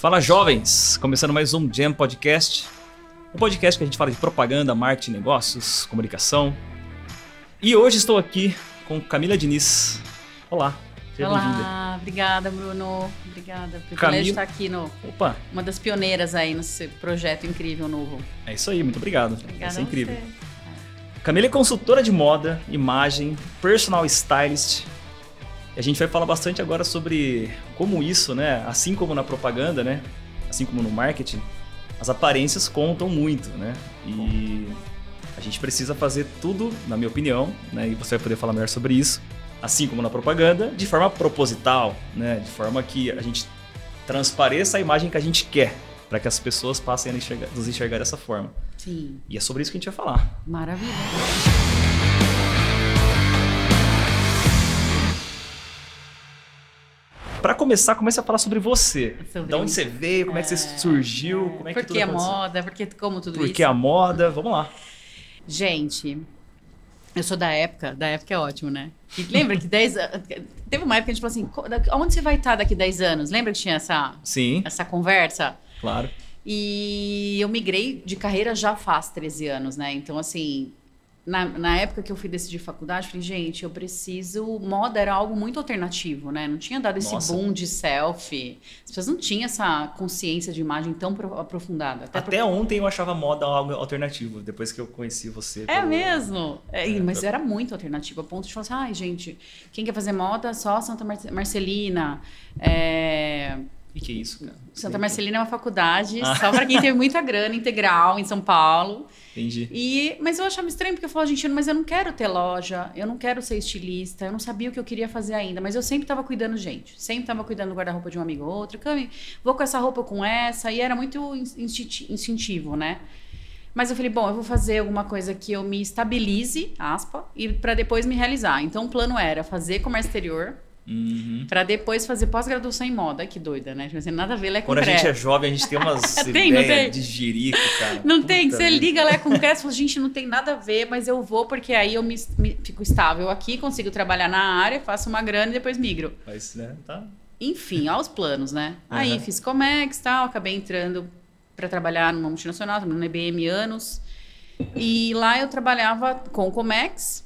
Fala jovens! Começando mais um Jam Podcast. Um podcast que a gente fala de propaganda, marketing, negócios, comunicação. E hoje estou aqui com Camila Diniz. Olá, seja bem-vinda. Olá, obrigada, Bruno. Obrigada. Privilégio Camila- estar aqui no Opa, uma das pioneiras aí nesse projeto incrível novo. é isso aí, muito obrigado. Obrigada Isso é incrível. você. Camila é consultora de moda, imagem, personal stylist. A gente vai falar bastante agora sobre como isso, né? Assim como na propaganda, né? Assim como no marketing, as aparências contam muito, né? E a gente precisa fazer tudo, na minha opinião, né? E você vai poder falar melhor sobre isso, assim como na propaganda, de forma proposital, né? De forma que a gente transpareça a imagem que a gente quer, para que as pessoas passem a enxergar- nos enxergar dessa forma. Sim, E é sobre isso que a gente vai falar. maravilha. Pra começar, comece a falar sobre você. Sobre da onde mim. você veio, como é, que você surgiu, como é que Por tudo que a aconteceu. moda? Por que como tudo Por isso? que a moda? Vamos lá. Gente, eu sou da época, da época é ótimo, né? Que lembra que 10 anos. Teve uma época que a gente falou assim: "Co- da- onde você vai estar daqui 10 anos? Lembra que tinha essa, Sim, essa conversa? claro. E eu migrei de carreira já faz 13 anos, né? Então, assim, na, na época que eu fui decidir faculdade, eu falei, gente, eu preciso. Moda era algo muito alternativo, né? Não tinha dado esse Nossa. boom de selfie. As pessoas não tinham essa consciência de imagem tão pro- aprofundada. Até Até ontem eu achava moda algo alternativo, depois que eu conheci você. É pelo- mesmo? É, É, mas eu- era muito alternativo, a ponto de falar assim, ai, gente, quem quer fazer moda, só Santa Mar- Marcelina. É, E que isso, cara? Santa. Marcelina é uma faculdade Ah. só para quem teve muita grana, integral, em São Paulo. Entendi. E, mas eu achava estranho, porque eu falava, gente, mas eu não quero ter loja, eu não quero ser estilista, eu não sabia o que eu queria fazer ainda, mas eu sempre tava cuidando de gente, sempre tava cuidando do guarda-roupa de um amigo ou outro, Cami, vou com essa roupa ou com essa, e era muito instinti- instintivo, né? Mas eu falei, bom, eu vou fazer alguma coisa que eu me estabilize, aspa, e para depois me realizar. Então o plano era fazer comércio exterior, Uhum. para depois fazer pós-graduação em moda. Que doida, né? Tipo assim, nada a ver, é com Quando a gente é jovem, a gente tem umas Tem, não ideias tem? de jirico, cara. Não tem, Puta você vida. liga lá com o e fala, gente, não tem nada a ver, mas eu vou porque aí eu me, me- fico estável aqui, consigo trabalhar na área, faço uma grana e depois migro. Mas, né, tá. Enfim, aos planos, né? Aí Aham. fiz Comex e tal, acabei entrando para trabalhar numa multinacional, trabalhando na IBM anos. E lá eu trabalhava com o Comex.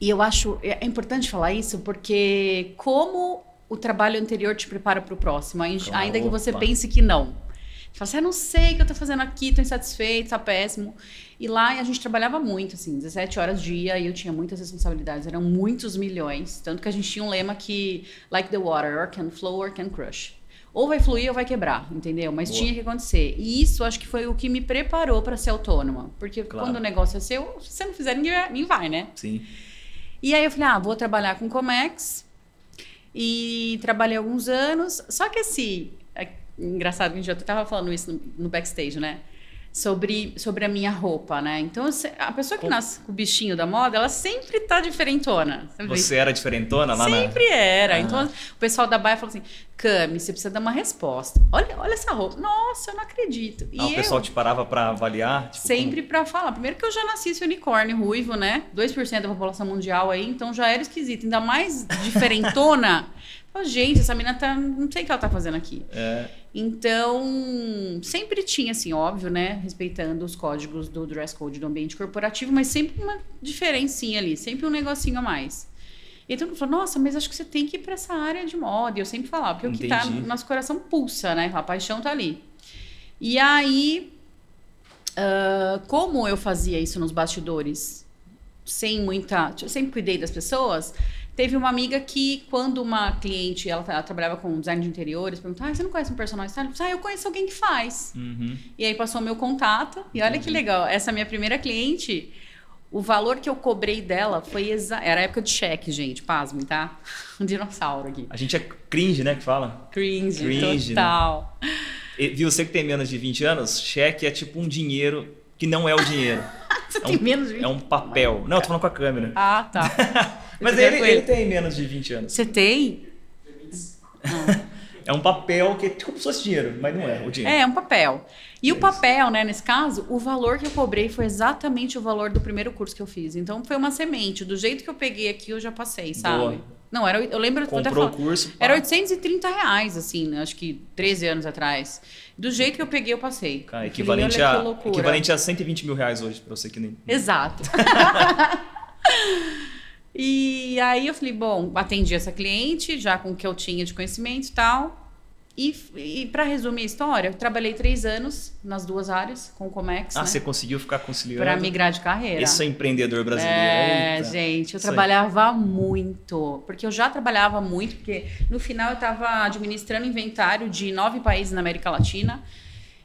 E eu acho é importante falar isso porque como o trabalho anterior te prepara para o próximo, ainda que você pense que não. Você fala assim, eu não sei o que eu tô fazendo aqui, tô insatisfeito, tá péssimo. E lá a gente trabalhava muito, assim, 17 horas dia, e eu tinha muitas responsabilidades, eram muitos milhões. Tanto que a gente tinha um lema que, like the water, or can flow or can crush. Ou vai fluir ou vai quebrar, entendeu? Mas Boa. tinha que acontecer. E isso acho que foi o que me preparou para ser autônoma. Porque Claro. quando o negócio é seu, se você não fizer, ninguém vai né? Sim. E aí eu falei, ah, vou trabalhar com Comex. E trabalhei alguns anos. Só que assim, é engraçado, a gente já tava falando isso no, no backstage, né? Sobre, sobre a minha roupa, né? Então, a pessoa que Como- nasce com o bichinho da moda, ela sempre tá diferentona. Você vê Você era diferentona lá Sempre era. Ah. Então, o pessoal da Baia falou assim: Cami, você precisa dar uma resposta. Olha, olha essa roupa. Nossa, eu não acredito. na. Ah, o pessoal te parava pra avaliar? Tipo, Sempre pra falar. Primeiro que eu já nasci esse unicórnio ruivo, né? 2% da população mundial aí, então já era esquisito. Ainda mais diferentona. Fala, gente, essa menina tá. Não sei o que ela tá fazendo aqui. como- É, Então, sempre tinha, assim, óbvio, né? Respeitando os códigos do dress code do ambiente corporativo, mas sempre uma diferencinha ali, sempre um negocinho a mais. E todo mundo falou, nossa, mas acho que você tem que ir pra essa área de moda. E eu sempre falava, porque o que tá Entendi. no nosso coração pulsa, né? A paixão tá ali. E aí, ah, como eu fazia isso nos bastidores, sem muita. Eu sempre cuidei das pessoas. Teve uma amiga que, quando uma cliente, ela, ela trabalhava com design de interiores, perguntou: ah, você não conhece um? Eu falei, Ah, eu conheço alguém que faz. uhum. E aí passou o meu contato. E olha que Entendi. legal, essa minha primeira cliente, o valor que eu cobrei dela foi exa... Era época de cheque, gente, pasmem, tá? Um dinossauro aqui. A gente é cringe, né, que fala? Cringe, Cringe, né? total. E, viu, você que tem menos de 20 anos, cheque é tipo um dinheiro que não é o dinheiro. Você É tem um- menos de É um papel. Não, eu tô falando com a câmera. Ah, tá. Mas Eu ele, ele tem menos de 20 anos. Você tem? É um papel que é tipo como se fosse dinheiro, mas não é o dinheiro. É, é um papel. E É o papel, né, nesse caso, o valor que eu cobrei foi exatamente o valor do primeiro curso que eu fiz. Então foi uma semente. Do jeito que eu peguei aqui, eu já passei, sabe? Boa. Não, era, eu lembro... eu até Comprou o falo- curso. pá. Era 830 reais, assim, né? acho que 13 anos atrás. Do jeito que eu peguei, eu passei. Cara, Eu falei, equivalente, que a, equivalente a 120 mil reais hoje, pra você que nem. Exato. e aí eu falei, bom, atendi essa cliente, já com o que eu tinha de conhecimento e tal. E, e para resumir a história, eu trabalhei três anos nas duas áreas com o Comex, Ah, né? você conseguiu ficar conciliando. Para migrar de carreira. Esse é empreendedor brasileiro. É, Eita. gente, eu Isso aí. trabalhava muito. Porque eu já trabalhava muito, porque no final eu estava administrando inventário de nove países na América Latina.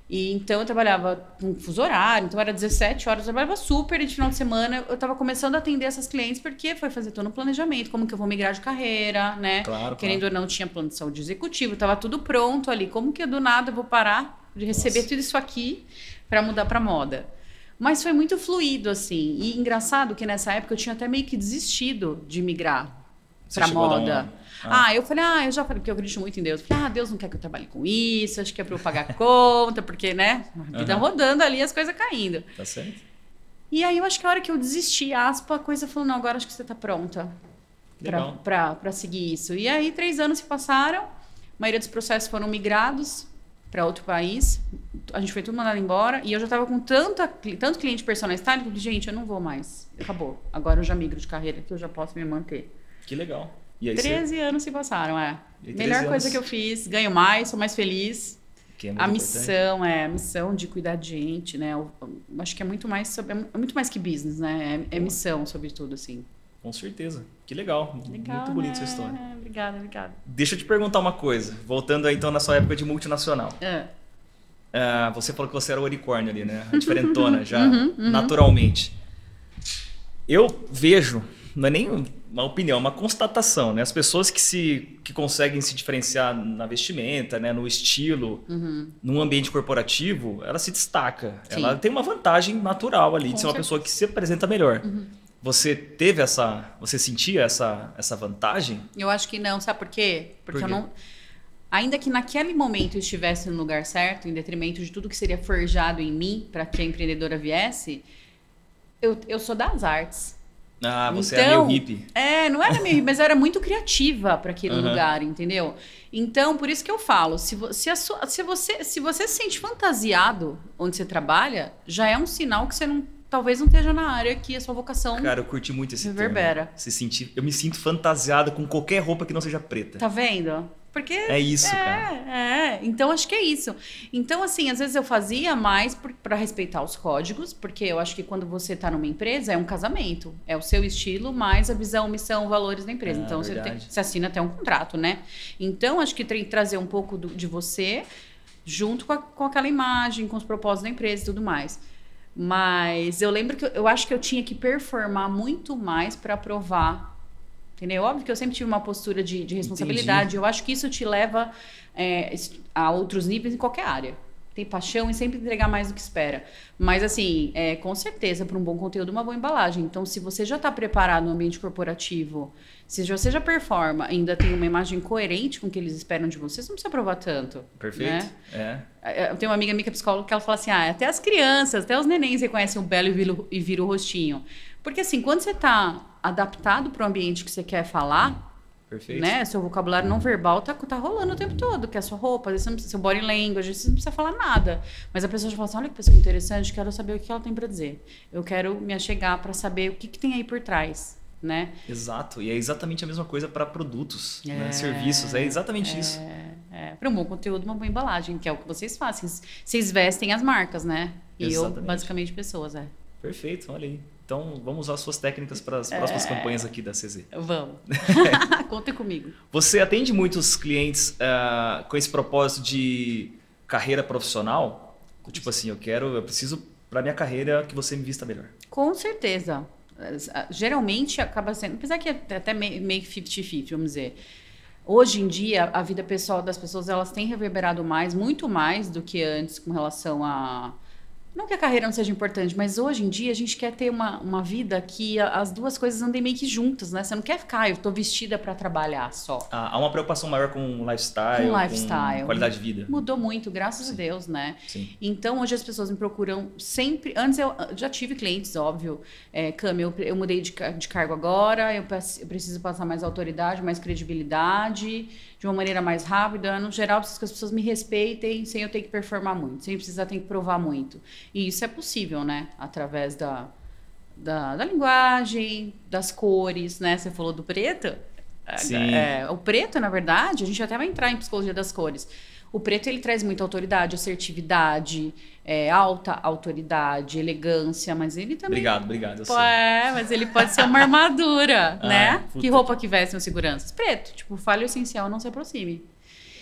E então eu trabalhava com fuso horário, então era 17 horas, eu trabalhava super e de final de semana eu estava começando a atender essas clientes porque foi fazer todo o planejamento, como que eu vou migrar de carreira, né? Claro, Querendo claro. ou não, tinha plano de saúde executivo, estava tudo pronto ali. Como que eu do nada eu vou parar de receber Nossa. tudo isso aqui para mudar para moda? Mas foi muito fluido, assim. E engraçado que nessa época eu tinha até meio que desistido de migrar Você pra chegou a dar moda. Ah. Ah. eu falei, ah, eu já falei, porque eu acredito muito em Deus. Eu Falei, ah, Deus não quer que eu trabalhe com isso, acho que é pra eu pagar conta, porque, né, a vida Aham. rodando ali, as coisas caindo. Tá certo? E aí eu acho que a hora que eu desisti, aspa, a coisa falou, não, agora acho que você tá pronta pra, pra, pra seguir isso. E aí três anos se passaram, a maioria dos processos foram migrados para outro país, a gente foi tudo mandado embora, e eu já tava com tanta, tanto cliente personal style, que eu falei, gente, eu não vou mais, acabou. Agora eu já migro de carreira, que eu já posso me manter. Que legal. E aí você... 13 anos se passaram, é. 13 Melhor coisa anos. que eu fiz, ganho mais, sou mais feliz. Que é muito A importante. missão, é, a missão de cuidar de gente, né? Eu, eu acho que é muito mais sobre, é muito mais que business, né? É, é missão, sobretudo, assim. Com certeza. Que legal. muito bonita essa história. É, obrigada, obrigada. Deixa eu te perguntar uma coisa. Voltando aí, então na sua época de multinacional. É. Ah, você falou que você era o unicórnio ali, né? A diferentona já, Uhum, uhum. naturalmente. Eu vejo, não é nem uma opinião, é uma constatação, né? As pessoas que se que conseguem se diferenciar na vestimenta, né, no estilo, Uhum. num ambiente corporativo, ela se destaca. Sim. Ela tem uma vantagem natural ali Com de ser uma certeza. pessoa que se apresenta melhor. Uhum. Você teve essa, você sentia essa essa vantagem? Eu acho que não, sabe por quê? Porque Por eu quê? não. Ainda que naquele momento eu estivesse no lugar certo, em detrimento de tudo que seria forjado em mim para que a empreendedora viesse, eu, eu sou das artes. Ah, você Então, é meio hippie. É, não era meio, mas eu era muito criativa para aquele Aham. lugar, entendeu? Então, por isso que eu falo, se, se, sua- se você, se você se sente fantasiado onde você trabalha, já é um sinal que você não, talvez não esteja na área que a sua vocação Cara, eu curti muito esse reverbera. termo. Se sentir, eu me sinto fantasiado com qualquer roupa que não seja preta. Tá vendo? Porque É isso, cara. É, é. Então acho que é isso. Então, assim, às vezes eu fazia mais para respeitar os códigos, porque eu acho que quando você tá numa empresa é um casamento. É o seu estilo, mais a visão, missão, valores da empresa. Ah, então você, tem, você assina até um contrato, né? Então, acho que tem que trazer um pouco do- de você junto com, a- com aquela imagem, com os propósitos da empresa e tudo mais. Mas eu lembro que eu, eu acho que eu tinha que performar muito mais para provar. Entendeu? Óbvio que eu sempre tive uma postura de, de responsabilidade. Eu acho que isso te leva é, a outros níveis em qualquer área. Tem paixão em sempre entregar mais do que espera. Mas, assim, é, com certeza, para um bom conteúdo, uma boa embalagem. Então, se você já está preparado no ambiente corporativo, se você já performa, ainda tem uma imagem coerente com o que eles esperam de você, você não precisa provar tanto. Perfeito. né? É. Eu tenho uma amiga minha que é psicóloga que ela fala assim: ah, até as crianças, até os nenéns reconhecem o belo e e vira o rostinho. Porque assim, quando você está adaptado para o ambiente que você quer falar, Perfeito. né? Seu vocabulário não verbal tá, tá rolando o tempo todo, que é a sua roupa, às vezes você não precisa, seu body language, às vezes você não precisa falar nada. Mas a pessoa já fala assim: olha que pessoa interessante, quero saber o que ela tem para dizer. Eu quero me achegar para saber o que, que tem aí por trás, né? Exato. E é exatamente a mesma coisa para produtos, né? É, serviços. É exatamente isso. É, para um bom conteúdo, uma boa embalagem, que é o que vocês fazem. Vocês vestem as marcas, né? E eu, Exatamente. basicamente, pessoas, é. Perfeito, olha aí. Então, vamos usar suas técnicas para as próximas campanhas aqui da CZ. Vamos. Contem comigo. Você atende muitos clientes ah, com esse propósito de carreira profissional? Tipo assim, eu quero, eu preciso para minha carreira que você me vista melhor. Com certeza. Geralmente acaba sendo, apesar que é até meio meio que 50-50, vamos dizer. Hoje em dia, a vida pessoal das pessoas, elas têm reverberado mais, muito mais do que antes com relação a Não que a carreira não seja importante, mas hoje em dia a gente quer ter uma, uma vida que a- as duas coisas andem meio que juntas, né? Você não quer ficar, "Ah, eu tô vestida para trabalhar só. Há há uma preocupação maior com lifestyle, Com lifestyle. qualidade de vida. Mudou muito, graças a Sim. Deus, né? Sim. Então, hoje as pessoas me procuram sempre. Antes eu já tive clientes, óbvio. É, Cami, eu, eu mudei de, de cargo agora, eu, preciso passar mais autoridade, mais credibilidade, de uma maneira mais rápida. No geral, preciso que as pessoas me respeitem sem eu ter que performar muito, sem precisar ter que provar muito. E isso é possível, né? Através da, da, da linguagem, das cores, né? Você falou do preto. Sim. É, o preto, na verdade, a gente até vai entrar em psicologia das cores. O preto ele traz muita autoridade, assertividade, é, alta autoridade, elegância, mas ele também. Obrigado, obrigado. Pô, é, mas ele pode ser uma armadura, Ah, né? puta. Que roupa que vestem os seguranças? Preto. Tipo, falha o essencial, não se aproxime.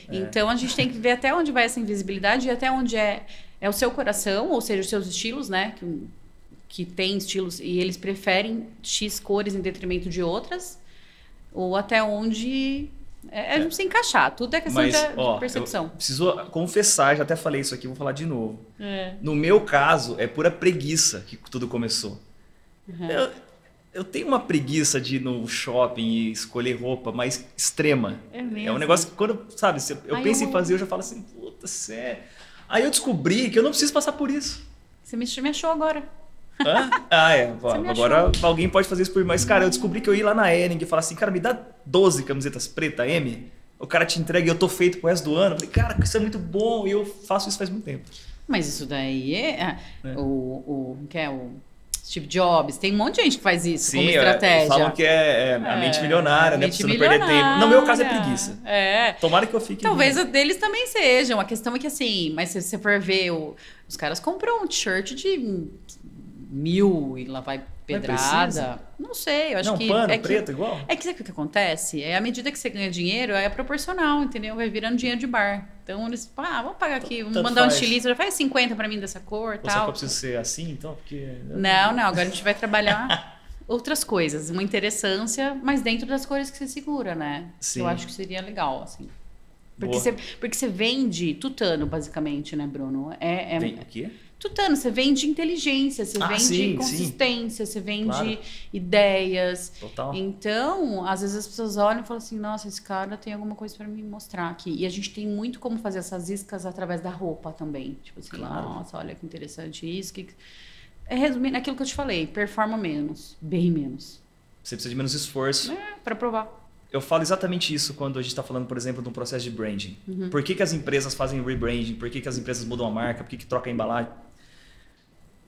É. Então a gente tem que ver até onde vai essa invisibilidade e até onde é, é o seu coração, ou seja, os seus estilos, né? Que, que tem estilos e eles preferem X cores em detrimento de outras, ou até onde é, é, se encaixar. Tudo é questão Mas, de, de ó, percepção. eu preciso confessar, já até falei isso aqui, vou falar de novo. É. No meu caso, é pura preguiça que tudo começou. Uhum. Eu, eu tenho uma preguiça de ir no shopping e escolher roupa mais extrema. É mesmo. É um negócio que quando, sabe, eu Ai, penso eu- em fazer, eu já falo assim, puta, sério. Aí eu descobri que eu não preciso passar por isso. Você me, me achou agora. Hã? Ah, é. Agora alguém pode fazer isso por mim. Mas, cara, eu descobri que eu ia lá na Ering e falar assim, cara, me dá 12 camisetas preta M. O cara te entrega e eu tô feito pro resto do ano. Eu falei, cara, isso é muito bom. E eu faço isso faz muito tempo. Mas isso daí é, É. o, o que é o Steve Jobs. Tem um monte de gente que faz isso como é, estratégia. falam que é, é a mente É, milionária, né? mente não perder tempo. No meu caso é preguiça. É. Tomara que eu fique. Talvez a deles também sejam. A questão é que assim, mas se você for ver, o- os caras compram um t-shirt de mil e lá vai pedrada. Não sei, eu acho Não, que. pano, é que, preto, igual? É que sabe o que acontece? É à medida que você ganha dinheiro, é proporcional, entendeu? Vai virando dinheiro de bar. Então eles, ah, vamos pagar aqui, vamos Tanto mandar um faz. estilista, já faz 50 pra mim dessa cor Ou será que tal. eu preciso ser assim, então? Porque... Não, não, agora a gente vai trabalhar outras coisas, uma interessância, mas dentro das cores que você segura, né? Sim. Eu acho que seria legal, assim. Porque Boa. você, porque você vende tutano, basicamente, né, Bruno? É, é- Vem aqui? Tutano, você vende inteligência, você Ah, vende sim, sim. consistência, você vende Claro. ideias. Total. Então, às vezes as pessoas olham e falam assim: nossa, esse cara tem alguma coisa pra me mostrar aqui. E a gente tem muito como fazer essas iscas através da roupa também. Tipo assim, Claro. nossa, olha que interessante isso. Que... É resumindo aquilo que eu te falei: performa menos, bem menos. Você precisa de menos esforço. É, pra provar. Eu falo exatamente isso quando a gente está falando, por exemplo, de um processo de branding. Uhum. Por que, que as empresas fazem rebranding? Por que, que as empresas mudam a marca? Por que, que troca a embalagem?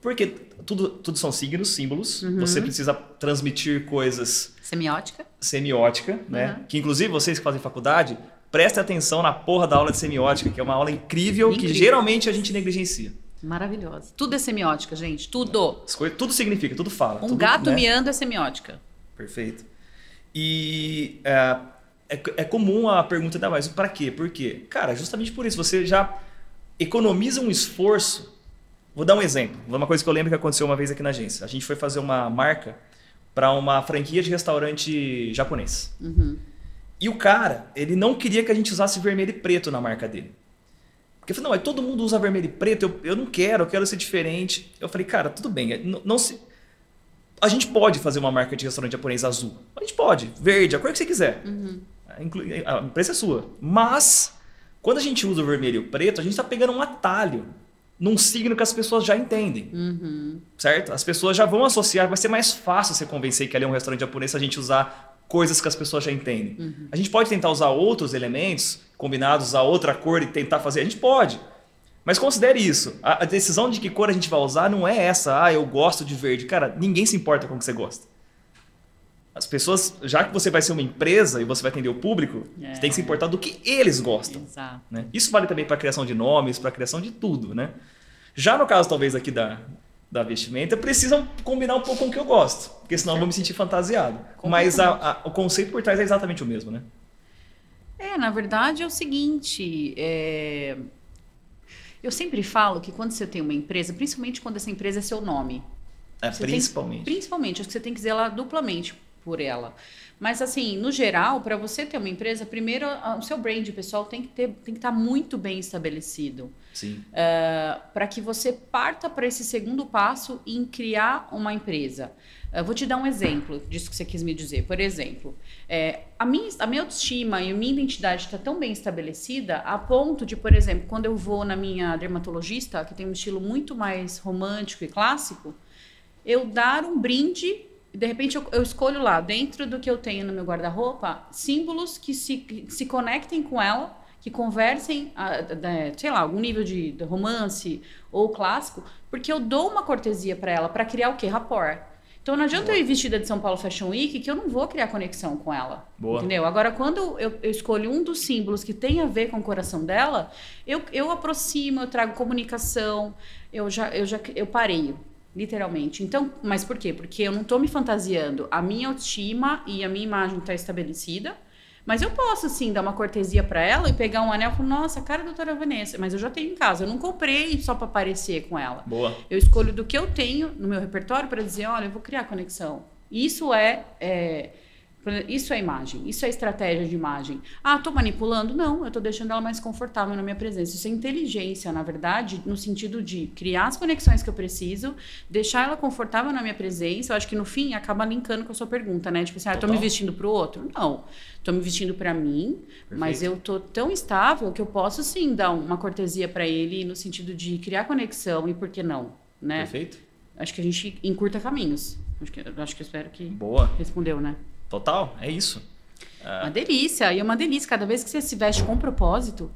Porque tudo, tudo são signos, símbolos. Uhum. Você precisa transmitir coisas Semiótica. semiótica, né? Uhum. Que inclusive vocês que fazem faculdade, prestem atenção na porra da aula de semiótica, que é uma aula incrível, que Incrível. geralmente a gente negligencia. Maravilhosa. Tudo é semiótica, gente. Tudo. As coisas- tudo significa, tudo fala. Um tudo, gato né? miando é semiótica. Perfeito. E é, é, é comum a pergunta da mais, para quê? Por quê? Cara, justamente por isso. Você já economiza um esforço. Vou dar um exemplo. Uma coisa que eu lembro que aconteceu uma vez aqui na agência. A gente foi fazer uma marca para uma franquia de restaurante japonês. Uhum. E o cara, ele não queria que a gente usasse vermelho e preto na marca dele. Porque eu falei, não, mas todo mundo usa vermelho e preto, eu, eu não quero, eu quero ser diferente. Eu falei, cara, tudo bem, é, não, não se... A gente pode fazer uma marca de restaurante japonês azul. A gente pode, verde, a cor que você quiser. A inclu- A empresa é sua. Mas, quando a gente usa o vermelho e o preto, a gente está pegando um atalho num signo que as pessoas já entendem. Uhum. Certo? As pessoas já vão associar, vai ser mais fácil você convencer que ali é um restaurante japonês se a gente usar coisas que as pessoas já entendem. A gente pode tentar usar outros elementos combinados, usar outra cor e tentar fazer, a gente pode. Mas considere isso. A, a decisão de que cor a gente vai usar não é essa, ah, eu gosto de verde. Cara, ninguém se importa com o que você gosta. As pessoas, já que você vai ser uma empresa e você vai atender o público, É. você tem que se importar do que eles gostam. Exato. né? Isso vale também para a criação de nomes, para a criação de tudo, né? Já no caso, talvez, aqui da, da vestimenta, precisam combinar um pouco com o que eu gosto, porque senão eu vou me sentir fantasiado. Mas a- a- o conceito por trás é exatamente o mesmo, né? É, na verdade é o seguinte, é, eu sempre falo que quando você tem uma empresa, principalmente quando essa empresa é seu nome, É, Você tem- principalmente. principalmente, acho que você tem que zelar duplamente por ela. Mas assim, no geral, para você ter uma empresa, primeiro o seu brand pessoal tem que ter, tem que estar tá muito bem estabelecido. Sim. Uh, para que você parta para esse segundo passo em criar uma empresa. Eu vou te dar um exemplo disso que você quis me dizer. Por exemplo, é, a, minha, a minha autoestima e a minha identidade está tão bem estabelecida a ponto de, por exemplo, quando eu vou na minha dermatologista, que tem um estilo muito mais romântico e clássico, eu dar um brinde de repente eu, eu, escolho lá, dentro do que eu tenho no meu guarda-roupa, símbolos que se, que se conectem com ela, que conversem, a, a, sei lá, algum nível de, de, romance ou clássico, porque eu dou uma cortesia para ela, para criar o quê? Rapport. Então não adianta Boa. eu ir vestida de São Paulo Fashion Week que eu não vou criar conexão com ela. Boa. Entendeu? Agora, quando eu, eu, escolho um dos símbolos que tem a ver com o coração dela, eu, eu aproximo, eu trago comunicação, eu já, eu já eu pareio. Literalmente. Então, mas por quê? Porque eu não estou me fantasiando. A minha autoestima e a minha imagem está estabelecida. Mas eu posso, sim, dar uma cortesia para ela e pegar um anel e falar, nossa, cara da doutora Vanessa, mas eu já tenho em casa. Eu não comprei só para aparecer com ela. Boa. Eu escolho do que eu tenho no meu repertório para dizer, olha, eu vou criar conexão. Isso é, é isso é imagem, isso é estratégia de imagem. Ah, tô manipulando? Não, eu tô deixando ela mais confortável na minha presença. Isso é inteligência, na verdade, no sentido de criar as conexões que eu preciso, deixar ela confortável na minha presença. Eu acho que no fim acaba linkando com a sua pergunta, né? Tipo assim, ah, tô me vestindo pro outro? Não. Tô me vestindo para mim, Perfeito. mas eu tô tão estável que eu posso sim dar uma cortesia para ele no sentido de criar conexão e por que não, né? Perfeito. Acho que a gente encurta caminhos. Acho que, acho que eu espero que Boa. respondeu, né? Total, é isso. É. Uma delícia. E é uma delícia. Cada vez que você se veste com propósito,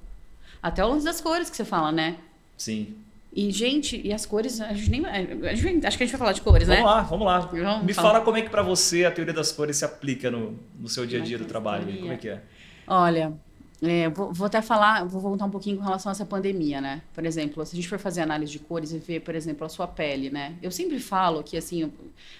até o lance das cores que você fala, né? Sim. E, gente, e as cores, a gente nem. A gente, acho que a gente vai falar de cores, vamos né? Lá, vamos lá, vamos lá. Me fala como é que para você a teoria das cores se aplica no, no seu dia a dia do trabalho. Como é que é? Olha, é, vou, vou, até falar, vou voltar um pouquinho com relação a essa pandemia, né? Por exemplo, se a gente for fazer análise de cores e ver, por exemplo, a sua pele, né? Eu sempre falo que, assim,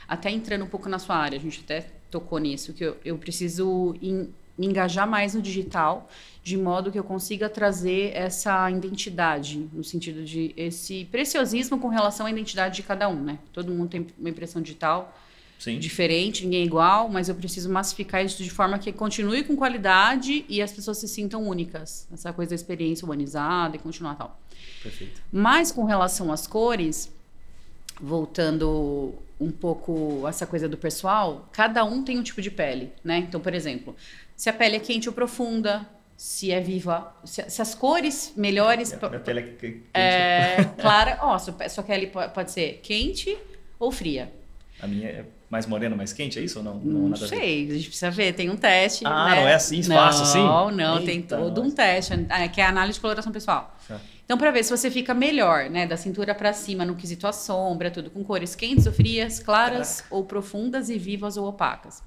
até entrando um pouco na sua área, a gente até tocou nisso, que eu, eu preciso in, me engajar mais no digital, de modo que eu consiga trazer essa identidade, no sentido de esse preciosismo com relação à identidade de cada um, né? Todo mundo tem uma impressão digital Sim. diferente, ninguém é igual, mas eu preciso massificar isso de forma que continue com qualidade e as pessoas se sintam únicas. Essa coisa da experiência humanizada e continuar tal. Perfeito. Mas com relação às cores, voltando um pouco essa coisa do pessoal, cada um tem um tipo de pele, né? Então, por exemplo, se a pele é quente ou profunda, se é viva, se, se as cores melhores. Minha, minha pele é quente. É, clara, ó, sua, sua pele pode ser quente ou fria. A minha é mais morena, mais quente, é isso ou não? Não, não sei, a, a, gente precisa ver, tem um teste. Ah, né? não é assim, fácil assim? Não, não, tem todo um teste, é, que é a análise de coloração pessoal. Tá. Então, para ver se você fica melhor, né, da cintura para cima, no quesito a sombra, tudo com cores quentes ou frias, claras Caraca. ou profundas e vivas ou opacas.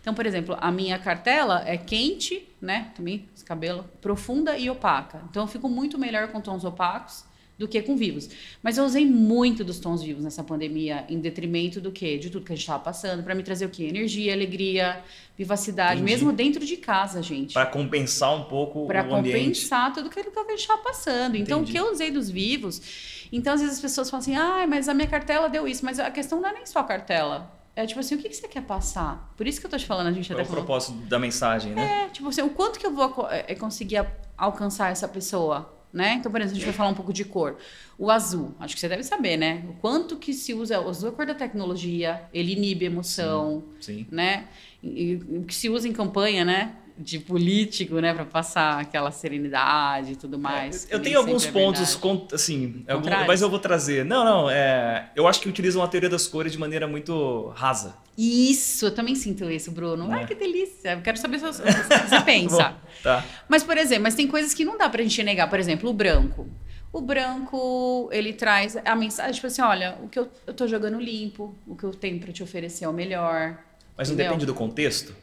Então, por exemplo, a minha cartela é quente, né, também, esse cabelo, profunda e opaca. Então, eu fico muito melhor com tons opacos do que com vivos. Mas eu usei muito dos tons vivos nessa pandemia, em detrimento do quê? De tudo que a gente estava passando, para me trazer o quê? Energia, alegria, vivacidade, Entendi. mesmo dentro de casa, gente. Para compensar um pouco pra o ambiente. Para compensar tudo aquilo que a gente estava passando. Entendi. Então, o que eu usei dos vivos... Então, às vezes as pessoas falam assim, ah, mas a minha cartela deu isso. Mas a questão não é nem só a cartela. É tipo assim, o que, que você quer passar? Por isso que eu tô te falando, a gente Qual até é o falou... propósito da mensagem, né? É, tipo assim, o quanto que eu vou é, conseguir alcançar essa pessoa? Né? Então, por exemplo, a gente vai falar um pouco de cor. O azul, acho que você deve saber, né? O quanto que se usa o azul é a cor da tecnologia, ele inibe emoção, sim, sim. né? o que se usa em campanha, né? De político, né, para passar aquela serenidade e tudo mais. É, eu tenho alguns é pontos, com, assim, algum, mas eu vou trazer. Não, não, é, eu acho que utilizam a teoria das cores de maneira muito rasa. Isso, eu também sinto isso, Bruno. É. Ai, que delícia. Eu quero saber o que você pensa. Bom, tá. Mas, por exemplo, mas tem coisas que não dá pra gente negar. Por exemplo, o branco. O branco, ele traz a mensagem, tipo assim, olha, o que eu, eu tô jogando limpo, o que eu tenho para te oferecer é o melhor. Mas não entendeu? depende do contexto?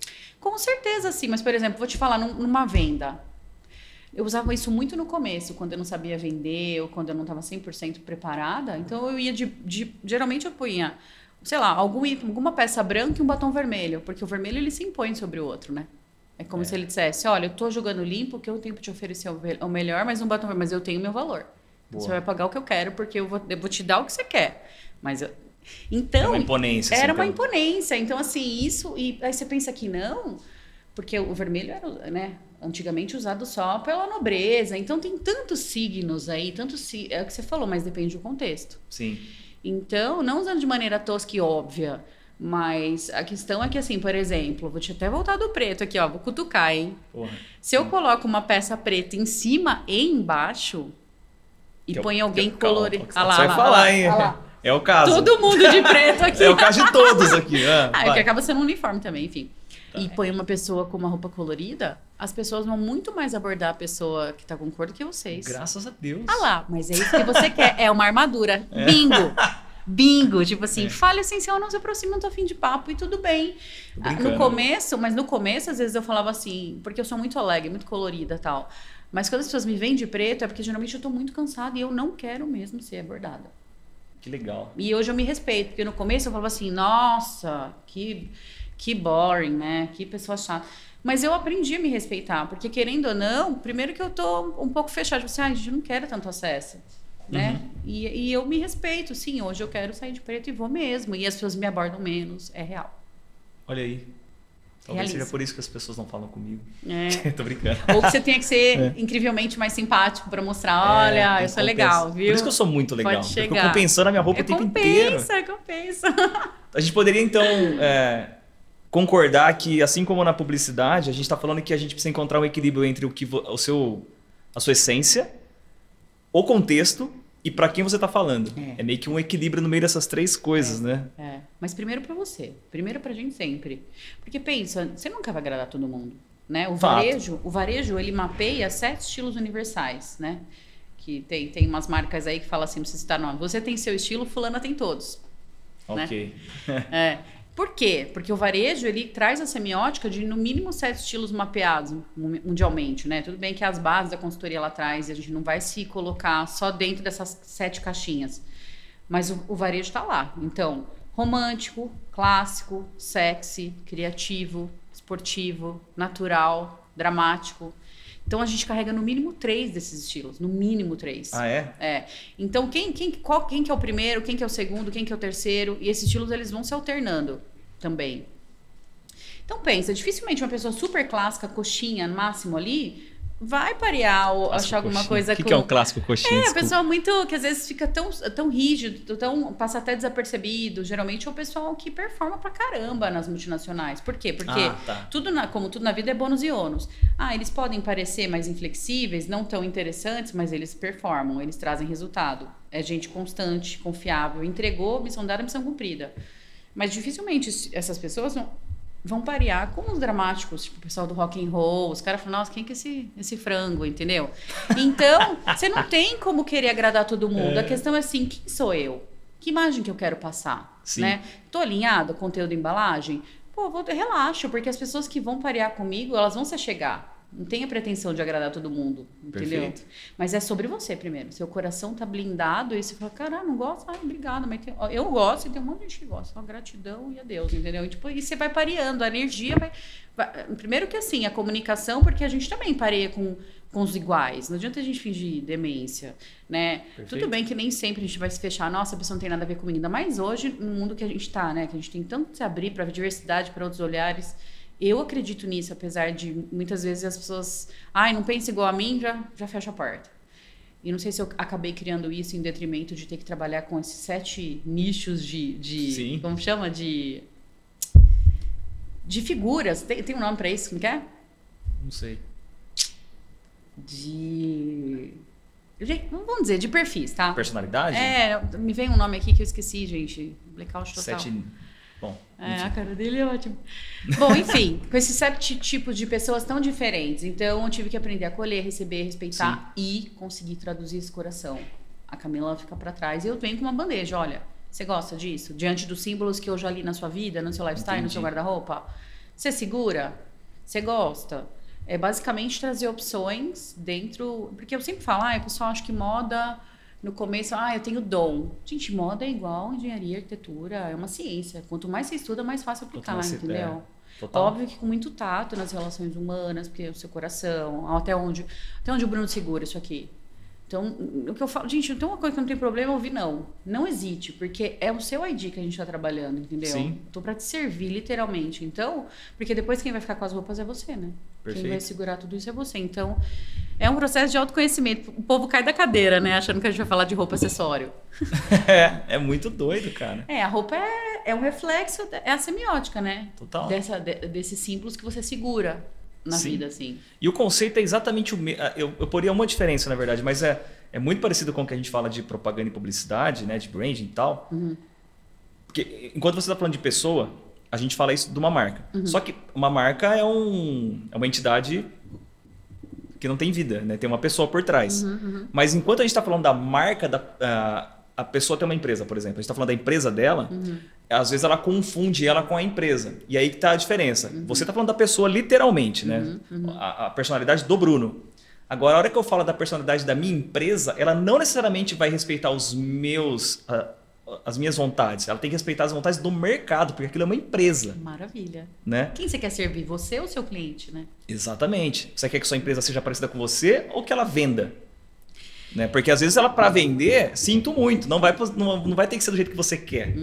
Com certeza, sim. Mas, por exemplo, vou te falar numa venda. Eu usava isso muito no começo, quando eu não sabia vender ou quando eu não estava 100% preparada. Então, eu ia de, de... Geralmente, eu punha, sei lá, algum, alguma peça branca e um batom vermelho. Porque o vermelho, ele se impõe sobre o outro, né? É como é. se ele dissesse, olha, eu estou jogando limpo, que eu tenho para te oferecer o melhor, mas um batom vermelho. Mas eu tenho meu valor. Boa. Você vai pagar o que eu quero, porque eu vou, eu vou te dar o que você quer. Mas eu, Então, Era uma imponência. era assim, uma então. imponência. Então, assim, isso. E aí você pensa que não, porque o vermelho era, né? Antigamente usado só pela nobreza. Então tem tantos signos aí, tantos É o que você falou, mas depende do contexto. Sim. Então, não usando de maneira tosca e óbvia. Mas a questão é que, assim, por exemplo, vou te até voltar do preto aqui, ó. Vou cutucar, hein? Porra. Se eu coloco uma peça preta em cima e embaixo e Que é põe alguém é- calma, colorido. Você Ah lá, vai ah lá, falar, hein? ah lá. É o caso. Todo mundo de preto aqui. É o caso de todos aqui. Ah, Ah, é que acaba sendo um uniforme também, enfim. Tá. E põe uma pessoa com uma roupa colorida, as pessoas vão muito mais abordar a pessoa que tá com cor do que vocês. Graças a Deus. Ah lá, mas é isso que você quer. É uma armadura. Bingo! Bingo! Tipo assim, É. fale essencial, não se aproxima, não tô afim de papo e tudo bem. Ah, brincando. No começo, mas no começo, às vezes eu falava assim, porque eu sou muito alegre, muito colorida e tal. Mas quando as pessoas me veem de preto, é porque geralmente eu tô muito cansada e eu não quero mesmo ser abordada. Que legal. E hoje eu me respeito, porque no começo eu falava assim, nossa, que, que boring, né? Que pessoa chata. Mas eu aprendi a me respeitar, porque querendo ou não, primeiro que eu tô um pouco fechada, tipo assim, ai, gente, eu não quero tanto acesso, né? E, e eu me respeito, sim, hoje eu quero sair de preto e vou mesmo. E as pessoas me abordam menos, é real. Olha aí. Talvez Realiza. seja por isso que as pessoas não falam comigo. É. Tô brincando. Ou que você tenha que ser incrivelmente mais simpático pra mostrar, olha, É, eu sou compensa. legal, viu? Por isso que eu sou muito legal. Pode Eu fico chegar. compensando a minha roupa é o tempo inteiro. compensa, é compensa. A gente poderia, então, é, concordar que, assim como na publicidade, a gente está falando que a gente precisa encontrar um equilíbrio entre o que o seu, a sua essência, o contexto e para quem você está falando. É. É. meio que um equilíbrio no meio dessas três coisas, né? É, mas primeiro pra você, primeiro pra gente sempre. Porque pensa, você nunca vai agradar todo mundo, né? O Fato. varejo, o varejo, ele mapeia sete estilos universais, né? Que tem, tem umas marcas aí que falam assim, não precisa citar nome. Você tem seu estilo, fulana tem todos. Né? Ok. É. Por quê? Porque o varejo ele traz a semiótica de no mínimo sete estilos mapeados mu- mundialmente, né? Tudo bem que as bases da consultoria lá atrás, a gente não vai se colocar só dentro dessas sete caixinhas. Mas o, o varejo está lá. Então, romântico, clássico, sexy, criativo, esportivo, natural, dramático. Então a gente carrega no mínimo três desses estilos, no mínimo três. Ah, é? É. Então, quem, quem, qual, quem que é o primeiro, quem que é o segundo, quem que é o terceiro, e esses estilos eles vão se alternando também. Então, pensa, dificilmente uma pessoa super clássica, coxinha, no máximo ali, vai parear ou Clássico achar alguma coxinha. coisa O que, com... que é um clássico coxinha? É, a Desculpa. pessoa muito que às vezes fica tão, tão rígido, tão passa até desapercebido. Geralmente é o pessoal que performa pra caramba nas multinacionais. Por quê? Porque Ah, tá. tudo na- como tudo na vida é bônus e ônus. Ah, eles podem parecer mais inflexíveis, não tão interessantes, mas eles performam, eles trazem resultado. É gente constante, confiável, entregou, missão dada, missão cumprida. Mas dificilmente es- essas pessoas vão, vão parear com os dramáticos, tipo o pessoal do rock and roll. Os caras falam, nossa, quem que é esse, esse frango, entendeu? Então, você não tem como querer agradar todo mundo. A questão é assim, quem sou eu? Que imagem que eu quero passar? Sim. Né? Tô alinhado conteúdo embalagem? Pô, vou, relaxo, porque as pessoas que vão parear comigo, elas vão se chegar. Não tenha pretensão de agradar todo mundo, entendeu? Perfeito. Mas é sobre você primeiro. Seu coração tá blindado e você fala, caralho, não gosto? Ah, obrigada, mas tem- eu gosto e tem um monte de gente que gosta. Só gratidão e adeus, entendeu? E, tipo, e você vai pareando, a energia vai, vai- Primeiro que assim, a comunicação, porque a gente também pareia com, com os iguais. Não adianta a gente fingir demência, né? Perfeito. Tudo bem que nem sempre a gente vai se fechar, nossa, a pessoa não tem nada a ver comigo. Ainda mais hoje, no mundo que a gente tá, né? Que a gente tem tanto que se abrir para diversidade, para outros olhares. Eu acredito nisso, apesar de muitas vezes as pessoas, ai, não pensa igual a mim, já, já fecha a porta. E não sei se eu acabei criando isso em detrimento de ter que trabalhar com esses sete nichos de. de Sim. Como chama? De. De figuras. Tem, tem um nome pra isso, como que é? Não sei. De. Vamos dizer, de perfis, tá? Personalidade? É, me vem um nome aqui que eu esqueci, gente. Blackout total. Sete. É, a cara dele é ótimo. Bom, enfim, com esses sete tipos de pessoas tão diferentes. Então, eu tive que aprender a acolher, receber, respeitar e conseguir traduzir esse coração. A Camila fica pra trás e eu venho com uma bandeja. Olha, você gosta disso? Diante dos símbolos que eu já li na sua vida, no seu lifestyle, no Entendi. seu guarda-roupa? Você segura? Você gosta? É basicamente trazer opções dentro. Porque eu sempre falo, ah, o pessoal acha que moda no começo, ah, eu tenho dom. Gente, moda é igual engenharia, arquitetura, é uma ciência. Quanto mais você estuda, mais fácil aplicar, você- entendeu? Total. Óbvio que com muito tato nas relações humanas, porque o seu coração, até onde, até onde o Bruno segura isso aqui. Então, o que eu falo, gente, então uma coisa que não tem problema é ouvir não. Não existe, porque é o seu ID que a gente tá trabalhando, entendeu? Sim. Tô pra te servir, literalmente. Então, porque depois quem vai ficar com as roupas é você, né? Perfeito. Quem vai segurar tudo isso é você. Então, é um processo de autoconhecimento. O povo cai da cadeira, né? Achando que a gente vai falar de roupa acessório. É, é muito doido, cara. É, a roupa é, é um reflexo, é a semiótica, né? Total. Dessa, de- desses símbolos que você segura na Sim. vida, assim. E o conceito é exatamente o mesmo. Eu, eu poria uma diferença, na verdade, mas é, é muito parecido com o que a gente fala de propaganda e publicidade, né? De branding e tal. Porque enquanto você está falando de pessoa, a gente fala isso de uma marca. Só que uma marca é, um, é uma entidade que não tem vida, né? Tem uma pessoa por trás. Mas enquanto a gente está falando da marca, da, a, a pessoa tem uma empresa, por exemplo. A gente está falando da empresa dela, às vezes ela confunde ela com a empresa. E aí que tá a diferença. Você está falando da pessoa literalmente, né? A, a personalidade do Bruno. Agora, a hora que eu falo da personalidade da minha empresa, ela não necessariamente vai respeitar os meus, a- as minhas vontades. Ela tem que respeitar as vontades do mercado, porque aquilo é uma empresa, Maravilha. né? Quem você quer servir? Você ou seu cliente, né? Exatamente. Você quer que sua empresa seja parecida com você ou que ela venda? Né? Porque às vezes ela, para vender, sinto muito, não vai, não, não vai ter que ser do jeito que você quer.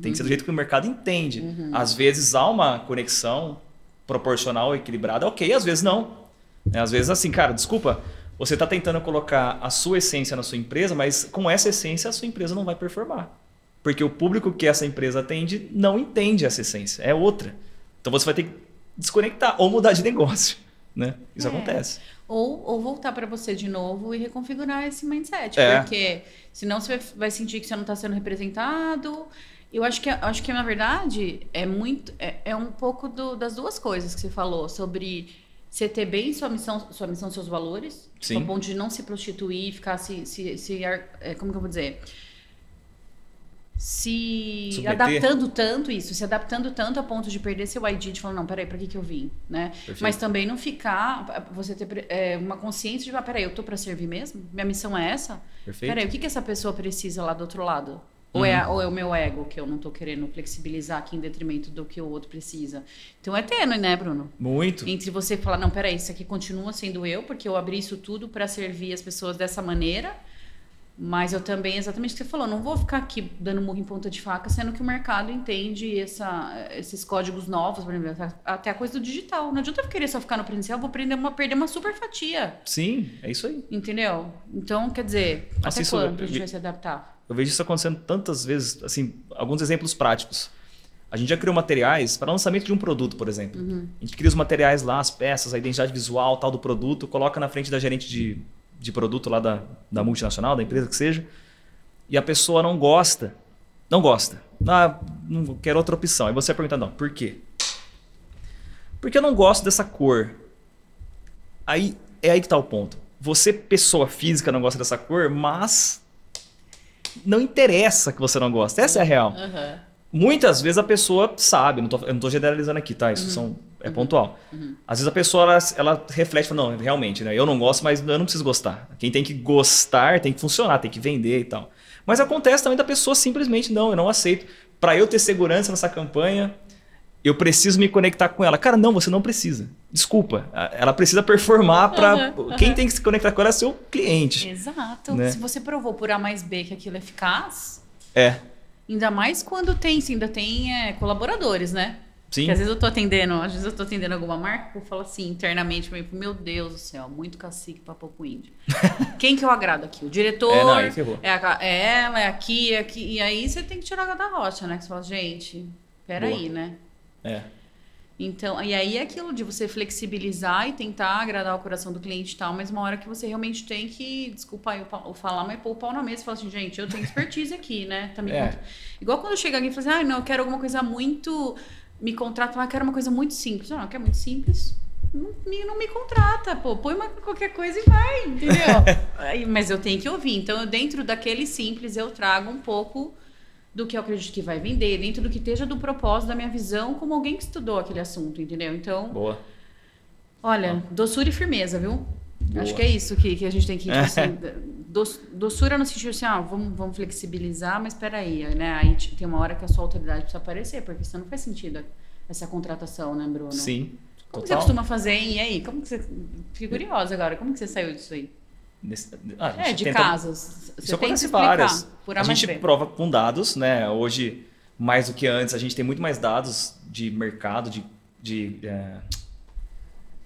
Tem que ser do jeito que o mercado entende. Às vezes há uma conexão proporcional, equilibrada, ok, às vezes não. Né? Às vezes assim, cara, desculpa, você está tentando colocar a sua essência na sua empresa, mas com essa essência a sua empresa não vai performar. Porque o público que essa empresa atende não entende essa essência, é outra. Então você vai ter que desconectar ou mudar de negócio. Né? Isso É. acontece. Ou, ou voltar para você de novo e reconfigurar esse mindset. É. Porque senão você vai- sentir que você não está sendo representado. Eu acho que, acho que na verdade, é muito. É, é um pouco do- das duas coisas que você falou, sobre você ter bem sua missão, sua missão, seus valores, Sim. ao ponto de não se prostituir, ficar se. se, se é, como que eu vou dizer? Se Submeter. adaptando tanto isso, se adaptando tanto a ponto de perder seu ID, de falar, não, peraí, pra que, que eu vim? Né? Perfeito. Mas também não ficar, você ter é, uma consciência de, ah, peraí, eu tô pra servir mesmo? Minha missão é essa? Perfeito? Peraí, o que, que essa pessoa precisa lá do outro lado? Ou, é, ou é o meu ego que eu não tô querendo flexibilizar aqui em detrimento do que o outro precisa? Então é tênue, né, Bruno? Muito. Entre você falar, não, peraí, isso aqui continua sendo eu, porque eu abri isso tudo pra servir as pessoas dessa maneira. Mas eu também, exatamente o que você falou, não vou ficar aqui dando murro em ponta de faca, sendo que o mercado entende essa, esses códigos novos, por exemplo, até a coisa do digital. Não adianta eu querer só ficar no presencial, vou perder uma, perder uma super fatia. Sim, é isso aí. Entendeu? Então, quer dizer, Nossa, até isso- quando a eu- gente vai se adaptar? Eu vejo isso acontecendo tantas vezes, assim, alguns exemplos práticos. A gente já criou materiais para lançamento de um produto, por exemplo. A gente cria os materiais lá, as peças, a identidade visual tal do produto, coloca na frente da gerente de, de produto lá da, da multinacional, da empresa que seja, e a pessoa não gosta. Não gosta. Ah, não quero outra opção. Aí você pergunta, não, por quê? Porque eu não gosto dessa cor. Aí é aí que está o ponto. Você, pessoa física, não gosta dessa cor, mas não interessa que você não gosta. Essa é a real. Aham. Muitas vezes a pessoa sabe, não tô, eu não estou generalizando aqui, tá? Isso são, é pontual. Às vezes a pessoa ela, ela reflete, fala, não, realmente, né? Eu não gosto, mas eu não preciso gostar. Quem tem que gostar tem que funcionar, tem que vender e tal. Mas acontece também da pessoa simplesmente, não, eu não aceito. Para eu ter segurança nessa campanha, eu preciso me conectar com ela. Cara, não, você não precisa. Desculpa. Ela precisa performar para. Uhum, Quem tem que se conectar com ela é seu cliente. Exato. Né? Se você provou por A mais B que aquilo é eficaz, É. ainda mais quando tem, se ainda tem é, colaboradores, né? Sim. Porque às vezes eu tô atendendo, às vezes eu tô atendendo alguma marca, eu falo assim, internamente, mim, meu Deus do céu, muito cacique pra pouco índio. Quem que eu agrado aqui? O diretor? É, não, aí ferrou. É, a- é ela, é aqui, é aqui. E aí você tem que tirar a da rocha, né? Que você fala, gente, peraí, né? É. Então, e aí é aquilo de você flexibilizar e tentar agradar o coração do cliente e tal, mas uma hora que você realmente tem que, desculpa aí o, falar, mas pôr o pau na mesa e falar assim, gente, eu tenho expertise aqui, né? Tá me É. Igual quando chega alguém e fala assim, ah, não, eu quero alguma coisa muito. Me contrata, ah, quero uma coisa muito simples. Não, quer muito simples? Não me, não me contrata, pô. Põe uma, qualquer coisa e vai, entendeu? Aí, mas eu tenho que ouvir. Então, eu, dentro daquele simples, eu trago um pouco do que eu acredito que vai vender, dentro do que esteja do propósito, da minha visão, como alguém que estudou aquele assunto, entendeu? Então, Boa. olha, doçura e firmeza, viu? Boa. Acho que é isso que, que a gente tem que, tipo assim, doç- doçura no sentido assim, ah, vamos, vamos flexibilizar, mas peraí, né? Aí tem uma hora que a sua autoridade precisa aparecer, porque senão não faz sentido essa contratação, né, Bruno? Sim. Como você Total. costuma fazer, hein? E aí? Como que você. Fiquei curiosa agora, como que você saiu disso aí? Nesse, ah, É, de tenta- casos. Você Isso acontece várias. Por a gente prova com dados, né? Hoje, mais do que antes, a gente tem muito mais dados de mercado, de, de, é,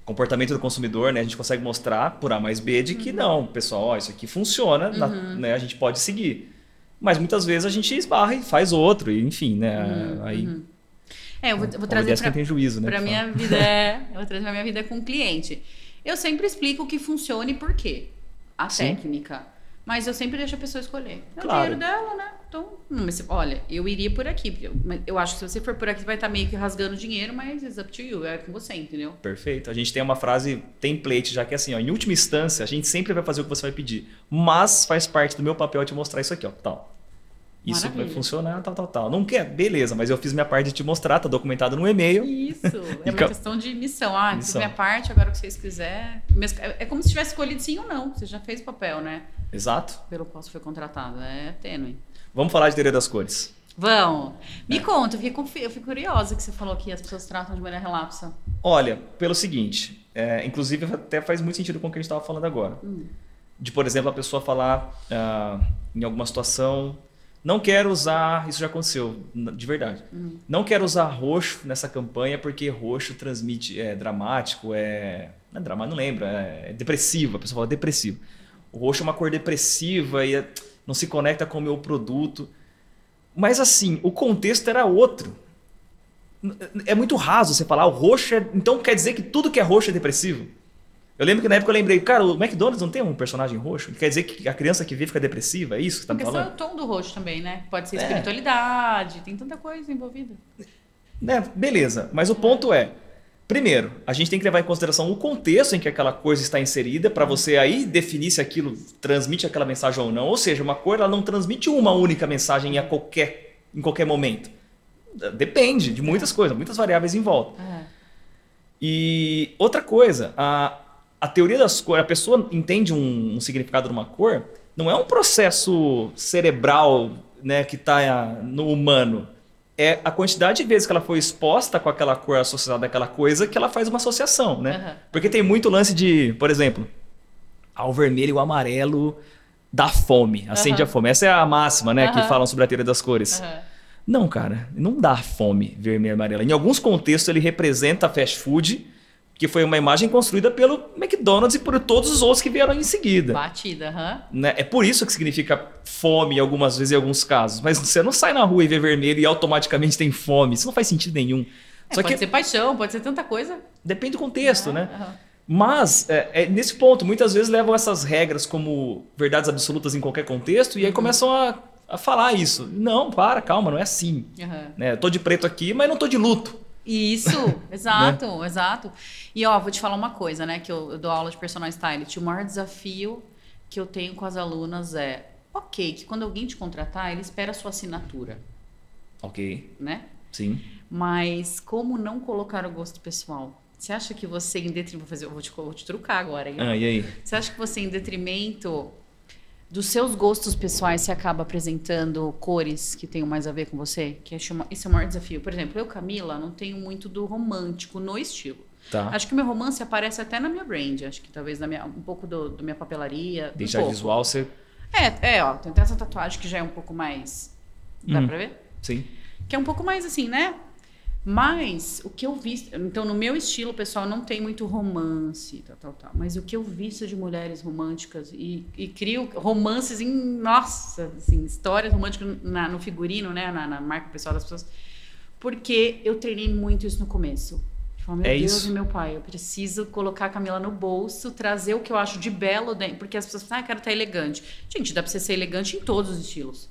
comportamento do consumidor, né? A gente consegue mostrar por A mais B de que Uhum. não, pessoal, ó, isso aqui funciona, na- né? A gente pode seguir. Mas muitas vezes a gente esbarra e faz outro, e enfim, né? Aí É, eu vou, vou trazer juízo, né? pra minha vida. É, eu vou trazer pra minha vida com o cliente. Eu sempre explico o que funciona e por quê. A Sim. técnica. Mas eu sempre deixo a pessoa escolher. É o Claro. dinheiro dela, né? Então, mas, olha, eu iria por aqui. porque Eu, eu acho que se você for por aqui, você vai estar meio que rasgando dinheiro, mas it's up to you. É com você, entendeu? Perfeito. A gente tem uma frase template já que é assim, ó, em última instância, a gente sempre vai fazer o que você vai pedir, mas faz parte do meu papel te mostrar isso aqui, ó, tal. Isso vai Maravilha. funcionar, tal, tal, tal. Não quer? Beleza, mas eu fiz minha parte de te mostrar, tá documentado no e-mail. Isso. É uma questão de missão. Ah, fiz Missão. minha parte, agora o que vocês quiserem. É é como se tivesse escolhido sim ou não. Você já fez o papel, né? Exato. Pelo qual você foi contratado. É tênue. Vamos falar de teoria das cores. Vamos. É. Me conta, eu fiquei, confi- eu fiquei curiosa que você falou que as pessoas tratam de maneira relapsa. Olha, pelo seguinte, é, inclusive até faz muito sentido com o que a gente estava falando agora. De, por exemplo, a pessoa falar ah, em alguma situação, não quero usar, isso já aconteceu, de verdade. Não quero usar roxo nessa campanha porque roxo transmite, é dramático, é. Não é dramático, não lembro, é, é depressivo. A pessoa fala depressivo. O roxo é uma cor depressiva e é- não se conecta com o meu produto. Mas assim, o contexto era outro. É muito raso você falar o roxo é. Então quer dizer que tudo que é roxo é depressivo? Eu lembro que na época eu lembrei, cara, o McDonald's não tem um personagem roxo? Quer dizer que a criança que vê fica depressiva? É isso que você tá me Porque só é falando? o tom do rosto também, né? Pode ser É. espiritualidade, tem tanta coisa envolvida. Né, beleza, mas o ponto é: primeiro, a gente tem que levar em consideração o contexto em que aquela coisa está inserida para você aí definir se aquilo transmite aquela mensagem ou não. Ou seja, uma cor ela não transmite uma única mensagem a qualquer, em qualquer momento. Depende de muitas coisas, muitas variáveis em volta. É. E outra coisa, a, a teoria das cores, a pessoa entende um, um significado de uma cor, não é um processo cerebral né, que está no humano. É a quantidade de vezes que ela foi exposta com aquela cor associada àquela coisa que ela faz uma associação, né? Aham. Porque tem muito lance de, por exemplo, ao vermelho e o amarelo dá fome, acende Aham. a fome. Essa é a máxima, né, que Aham. falam sobre a teoria das cores. Não, cara, não dá fome vermelho e amarelo. Em alguns contextos ele representa fast food, que foi uma imagem construída pelo McDonald's e por todos os outros que vieram em seguida. Batida, aham. Né? É por isso que significa fome algumas vezes em alguns casos. Mas você não sai na rua e vê vermelho e automaticamente tem fome. Isso não faz sentido nenhum. É, Só pode que ser paixão, pode ser tanta coisa. depende do contexto, né? Aham. Mas, é, é nesse ponto, muitas vezes levam essas regras como verdades absolutas em qualquer contexto e aí começam a, a falar isso. Não, para, calma, não é assim. Aham. Né? Eu tô de preto aqui, mas não tô de luto. Isso, exato, Né? exato. E ó, vou te falar uma coisa, né? Que eu, eu dou aula de personal stylist. O maior desafio que eu tenho com as alunas é, ok, que quando alguém te contratar, ele espera a sua assinatura, Ok, né? sim. Mas como não colocar o gosto pessoal? Você acha que você, em detrimento. Vou, fazer, eu vou, te, vou te trucar agora, hein? Ah, e aí? Você acha que você, em detrimento dos seus gostos pessoais, você acaba apresentando cores que tenham mais a ver com você? Que acho uma- esse é o maior desafio. Por exemplo, eu, Camila, não tenho muito do romântico no estilo. Tá. Acho que o meu romance aparece até na minha brand. Acho que talvez na minha, um pouco do, do minha papelaria. um Deixar pouco. visual, você. É, é, ó. Tem até essa tatuagem que já é um pouco mais. Dá Hum. pra ver? Sim. Que é um pouco mais assim, né? Mas o que eu vi. Então, no meu estilo, pessoal, não tem muito romance, tal, tal, tal. Mas o que eu visto de mulheres românticas e, e crio romances em. Nossa, assim, histórias românticas na- no figurino, né? Na, na marca pessoal das pessoas. Porque eu treinei muito isso no começo. Falei, meu É Deus isso. e meu pai, eu preciso colocar a Camila no bolso, trazer o que eu acho de belo dentro. Porque as pessoas falam, ah, quero estar elegante. Gente, dá pra você ser elegante em todos os estilos.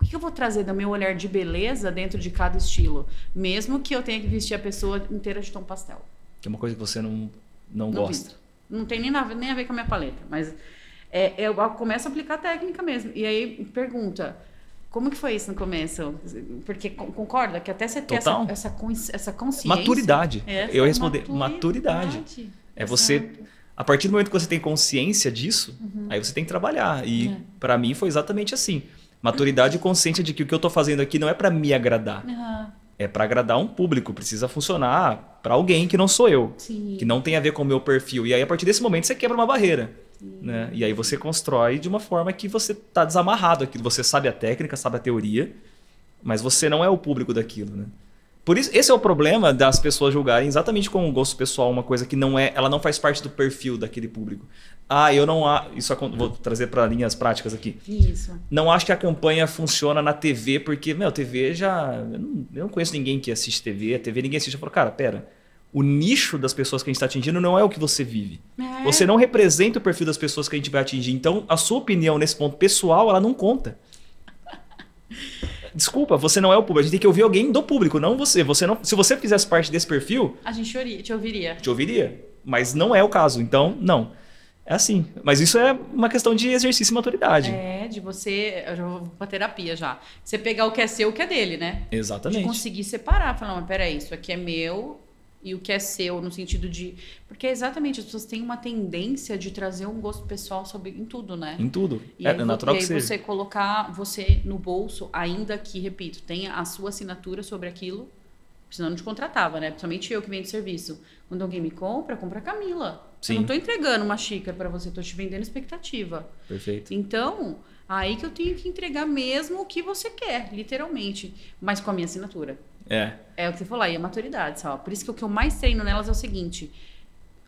O que eu vou trazer do meu olhar de beleza dentro de cada estilo? Mesmo que eu tenha que vestir a pessoa inteira de tom pastel. Que é uma coisa que você não, não, Não gosta. visto. Não tem nem, na- nem a ver com a minha paleta. Mas é, eu começo a aplicar a técnica mesmo. E aí pergunta. Como que foi isso no começo? Porque con- concorda que até você ter essa, essa, essa consciência. Maturidade. Essa Eu ia responder, maturidade. É você. Exato. A partir do momento que você tem consciência disso, aí você tem que trabalhar. E É. pra mim foi exatamente assim. Maturidade e consciência de que o que eu tô fazendo aqui não é pra me agradar. Ah, É pra agradar um público. Precisa funcionar pra alguém que não sou eu. sim. Que não tem a ver com o meu perfil. E aí, a partir desse momento, você quebra uma barreira. Né? E aí você constrói de uma forma que você está desamarrado aquilo. Você sabe a técnica, sabe a teoria, mas você não é o público daquilo. Né? Por isso, esse é o problema das pessoas julgarem exatamente com o gosto pessoal uma coisa que não é, ela não faz parte do perfil daquele público. Ah, eu não há, isso vou trazer para linhas práticas aqui. Isso. Não acho que a campanha funciona na TV porque, meu, TV já, eu não, eu não conheço ninguém que assiste TV, a TV ninguém assiste. Eu falo, cara, pera, o nicho das pessoas que a gente está atingindo não é o que você vive. É. Você não representa o perfil das pessoas que a gente vai atingir. Então, a sua opinião nesse ponto pessoal, ela não conta. Desculpa, você não é o público. A gente tem que ouvir alguém do público, não você. Você não, se você fizesse parte desse perfil, a gente te ouviria. Te ouviria, mas não é o caso. Então, não. É assim. Mas isso é uma questão de exercício e maturidade. É, de você. Eu já vou pra terapia já. Você pegar o que é seu e o que é dele, né? Exatamente. De conseguir separar. Falar, mas peraí, isso aqui é meu, e o que é seu, no sentido de. Porque é exatamente, as pessoas têm uma tendência de trazer um gosto pessoal sobre, em tudo, né? Em tudo. E é, aí, natural e aí que você colocar você no bolso, ainda que, repito, tenha a sua assinatura sobre aquilo, senão não te contratava, né? Principalmente eu que vendo serviço. Quando alguém me compra, compra a Camila. Sim. Eu não estou entregando uma xícara para você, estou te vendendo expectativa. Perfeito. Então, aí que eu tenho que entregar mesmo o que você quer, literalmente, mas com a minha assinatura. É. É o que você falou aí, a maturidade, só. Por isso que o que eu mais treino nelas é o seguinte: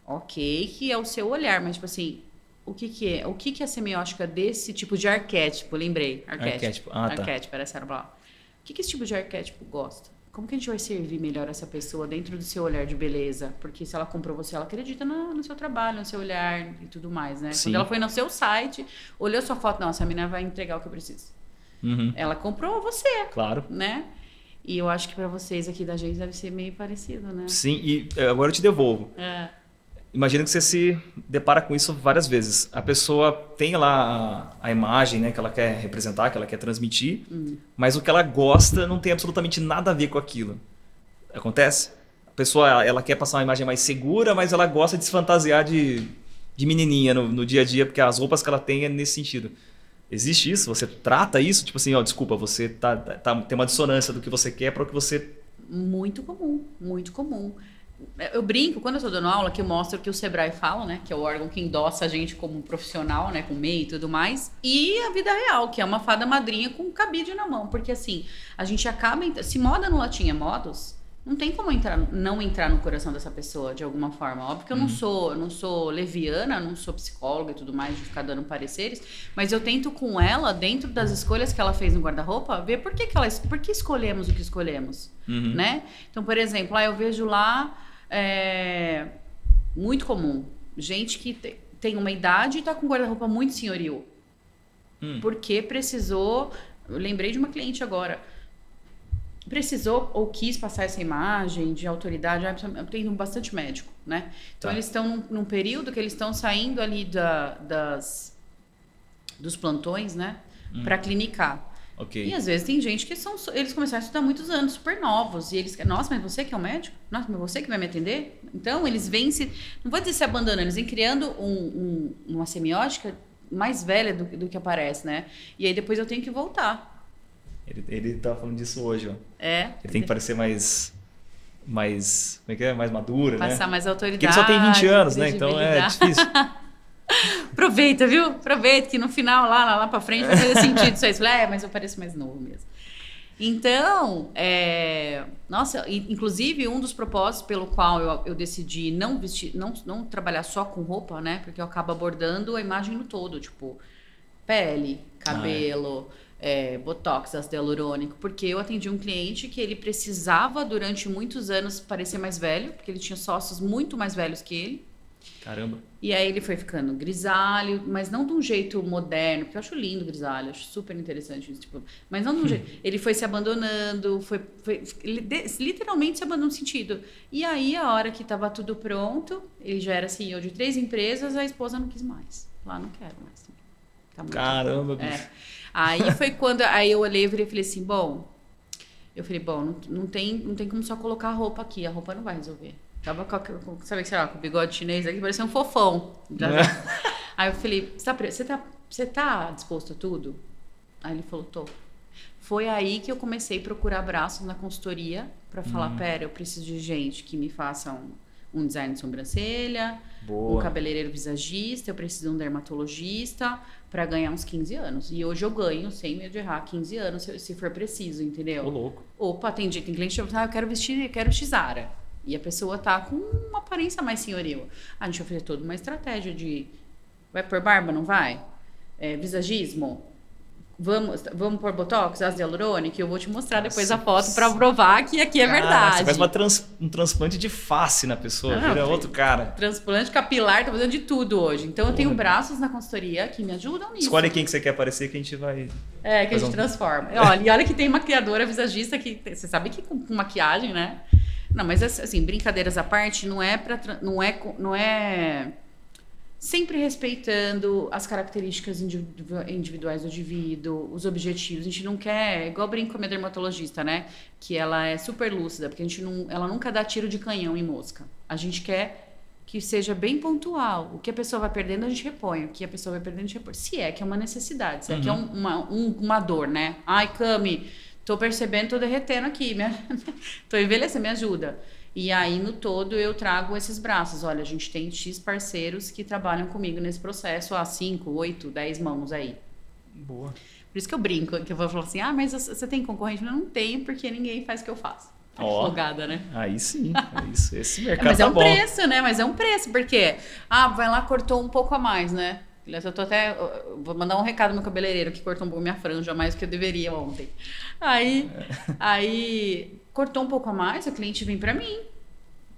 ok, que é o seu olhar, mas tipo assim, o que, que é? O que, que é a semiótica desse tipo de arquétipo? Lembrei. Arquétipo. Arquétipo. Ah, tá. Arquétipo, era essa O que, que esse tipo de arquétipo gosta? Como que a gente vai servir melhor essa pessoa dentro do seu olhar de beleza? Porque se ela comprou você, ela acredita no, no seu trabalho, no seu olhar e tudo mais, né? Sim. Quando ela foi no seu site, olhou sua foto, não, essa menina vai entregar o que eu preciso. Uhum. Ela comprou você. Claro. Né? E eu acho que para vocês aqui da gente deve ser meio parecido, né? Sim, e é, agora eu te devolvo. É. Imagina que você se depara com isso várias vezes. A pessoa tem lá a, a imagem né, que ela quer representar, que ela quer transmitir, hum. mas o que ela gosta não tem absolutamente nada a ver com aquilo. Acontece? A pessoa ela, ela quer passar uma imagem mais segura, mas ela gosta de se fantasiar de, de menininha no, no dia a dia, porque as roupas que ela tem é nesse sentido. Existe isso? Você trata isso? Tipo assim, ó, desculpa, você tá, tá, tem uma dissonância do que você quer para o que você. Muito comum, muito comum. Eu brinco, quando eu estou dando aula, que eu mostro que o Sebrae fala, né? Que é o órgão que endossa a gente como profissional, né? Com MEI e tudo mais. E a vida real, que é uma fada madrinha com cabide na mão. Porque assim, a gente acaba. Se moda no latim é modos, não tem como entrar, não entrar no coração dessa pessoa de alguma forma. Óbvio que eu não Uhum. sou, eu não sou leviana, não sou psicóloga e tudo mais de ficar dando pareceres, mas eu tento com ela dentro das escolhas que ela fez no guarda-roupa, ver por que, que ela, por que escolhemos o que escolhemos, Uhum. né? Então, por exemplo, lá eu vejo lá é, muito comum gente que te- tem uma idade e tá com guarda-roupa muito senhoril, Hum. porque precisou. Eu lembrei de uma cliente agora precisou ou quis passar essa imagem de autoridade, eu tenho bastante médico, né? Então Tá. eles estão num, num período que eles estão saindo ali da, das dos plantões, né, Hum. Pra clinicar. Ok. E às vezes tem gente que são eles começaram a estudar há muitos anos, super novos, e eles, nossa, mas você que é o médico? Nossa, mas você que vai me atender? Então eles vêm se, não vou dizer se abandonando, eles vêm criando um, um- uma semiótica mais velha do, que- do que aparece, né? E aí depois eu tenho que voltar. Ele, ele tava falando disso hoje, ó. É. Ele tem que parecer mais. Mais. Como é que é? Mais madura, né? Passar mais autoridade. Porque ele só tem 20 anos, né? Então é difícil. Aproveita, viu? Aproveita que no final, lá, lá, lá pra frente, vai fazer sentido isso aí. Você fala, É, mas eu pareço mais novo mesmo. Então, é... nossa, inclusive um dos propósitos pelo qual eu, eu decidi não vestir, não, não trabalhar só com roupa, né? Porque eu acabo abordando a imagem no todo, tipo, pele, cabelo, é, botox, ácido hialurônico, porque eu atendi um cliente que ele precisava durante muitos anos parecer mais velho, porque ele tinha sócios muito mais velhos que ele. Caramba. E aí ele foi ficando grisalho, mas não de um jeito moderno, porque eu acho lindo o grisalho, acho super interessante isso, tipo, mas não de um jeito. Ele foi se abandonando, foi, foi literalmente se abandonou no sentido. E aí, a hora que tava tudo pronto, ele já era CEO de três empresas, a esposa não quis mais. Lá não quero mais. Tá Caramba, é. Aí foi quando aí eu olhei e falei assim, bom, eu falei, bom, não, não tem, não tem como só colocar a roupa aqui, a roupa não vai resolver. Tava com, sabe, sei lá, com o bigode chinês aqui, parecia um fofão. Já- Aí eu falei, você tá, você, tá, você tá disposto a tudo? Aí ele falou, tô. Foi aí que eu comecei a procurar braços na consultoria para falar, pera, eu preciso de gente que me faça um, design de sobrancelha, Boa. um cabeleireiro visagista, eu preciso de um dermatologista para ganhar uns 15 anos. E hoje eu ganho, sem medo de errar, 15 anos se, se for preciso, Ô, entendeu? louco. Opa, tem, dia- tem cliente que fala, ah, eu quero vestir, eu quero Xara. E a pessoa tá com uma aparência mais senhoril. Ah, a gente vai fazer toda uma estratégia de. Vai pôr barba, não vai? É, visagismo? Vamos, vamos pôr botox, ácido hialurônico? Eu vou te mostrar depois a foto para provar que aqui é Cara, verdade. Você faz uma trans- um transplante de face na pessoa, Não, vira outro cara. Transplante capilar, tô fazendo de tudo hoje. Então eu tenho braços na consultoria que me ajudam nisso. Escolhe quem que você quer aparecer que a gente vai. É, que a gente um- transforma. Olha, e olha que tem maquiadora, visagista que você sabe que com, com maquiagem, né? Não, mas assim, brincadeiras à parte, não é para não é não é sempre respeitando as características individu- individuais do indivíduo, os objetivos. A gente não quer, igual brinco com a minha dermatologista, né? Que ela é super lúcida, porque a gente não, ela nunca dá tiro de canhão em mosca. A gente quer que seja bem pontual. O que a pessoa vai perdendo, a gente repõe. O que a pessoa vai perdendo, a gente repõe. Se é que é uma necessidade, se é que é um- uma, um- uma dor, né? Ai, Cami, tô percebendo, tô derretendo aqui, me... tô envelhecendo, me ajuda. E aí, no todo, eu trago esses braços. Olha, a gente tem X parceiros que trabalham comigo nesse processo há 5, 8, 10 mãos aí. Boa. Por isso que eu brinco, que eu vou falar assim, ah, mas você tem concorrente? Eu não tenho, porque ninguém faz o que eu faço. Ó. Folgada, né? Aí sim, é isso. Esse É, mercado mas tá é um bom. preço, né? Mas é um preço, porque, ah, vai lá, cortou um pouco a mais, né? Eu tô até. eu Vou mandar um recado no meu cabeleireiro que cortou um pouco minha franja mais do que eu deveria ontem. Aí, aí cortou um pouco a mais, o cliente vem pra mim.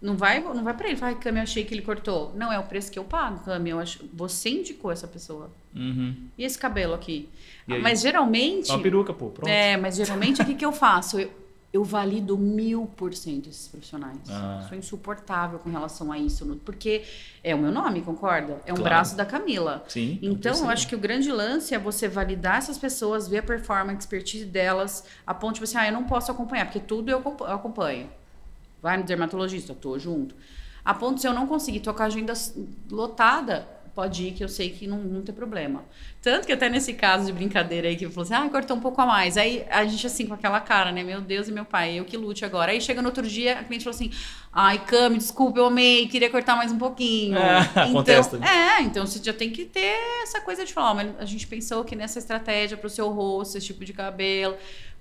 Não vai, não vai pra ele. Fala, Cami, eu achei que ele cortou. Não, é o preço que eu pago, Cami. Eu acho, você indicou essa pessoa. Uhum. E esse cabelo aqui? Mas geralmente. Uma peruca, pô, pronto. É, mas geralmente o que, que eu faço? Eu, eu valido mil por cento esses profissionais. Ah. Sou insuportável com relação a isso, porque é o meu nome, concorda? É um Claro. braço da Camila. Sim. Então, eu acho que o grande lance é você validar essas pessoas, ver a performance, a expertise delas, a ponto de você, ah, eu não posso acompanhar, porque tudo eu acompa- eu acompanho. Vai no dermatologista, tô junto. A ponto de se eu não conseguir tocar a agenda lotada, pode ir que eu sei que não, não tem problema. Tanto que até nesse caso de brincadeira aí que falou assim, ah, cortou um pouco a mais. Aí a gente assim com aquela cara, né? Meu Deus e meu pai, eu que lute agora. Aí chega no outro dia, a cliente falou assim, ai, Cami, desculpa, eu amei, queria cortar mais um pouquinho. Acontece então, é, então você já tem que ter essa coisa de falar, mas a gente pensou que nessa estratégia para o seu rosto, esse tipo de cabelo.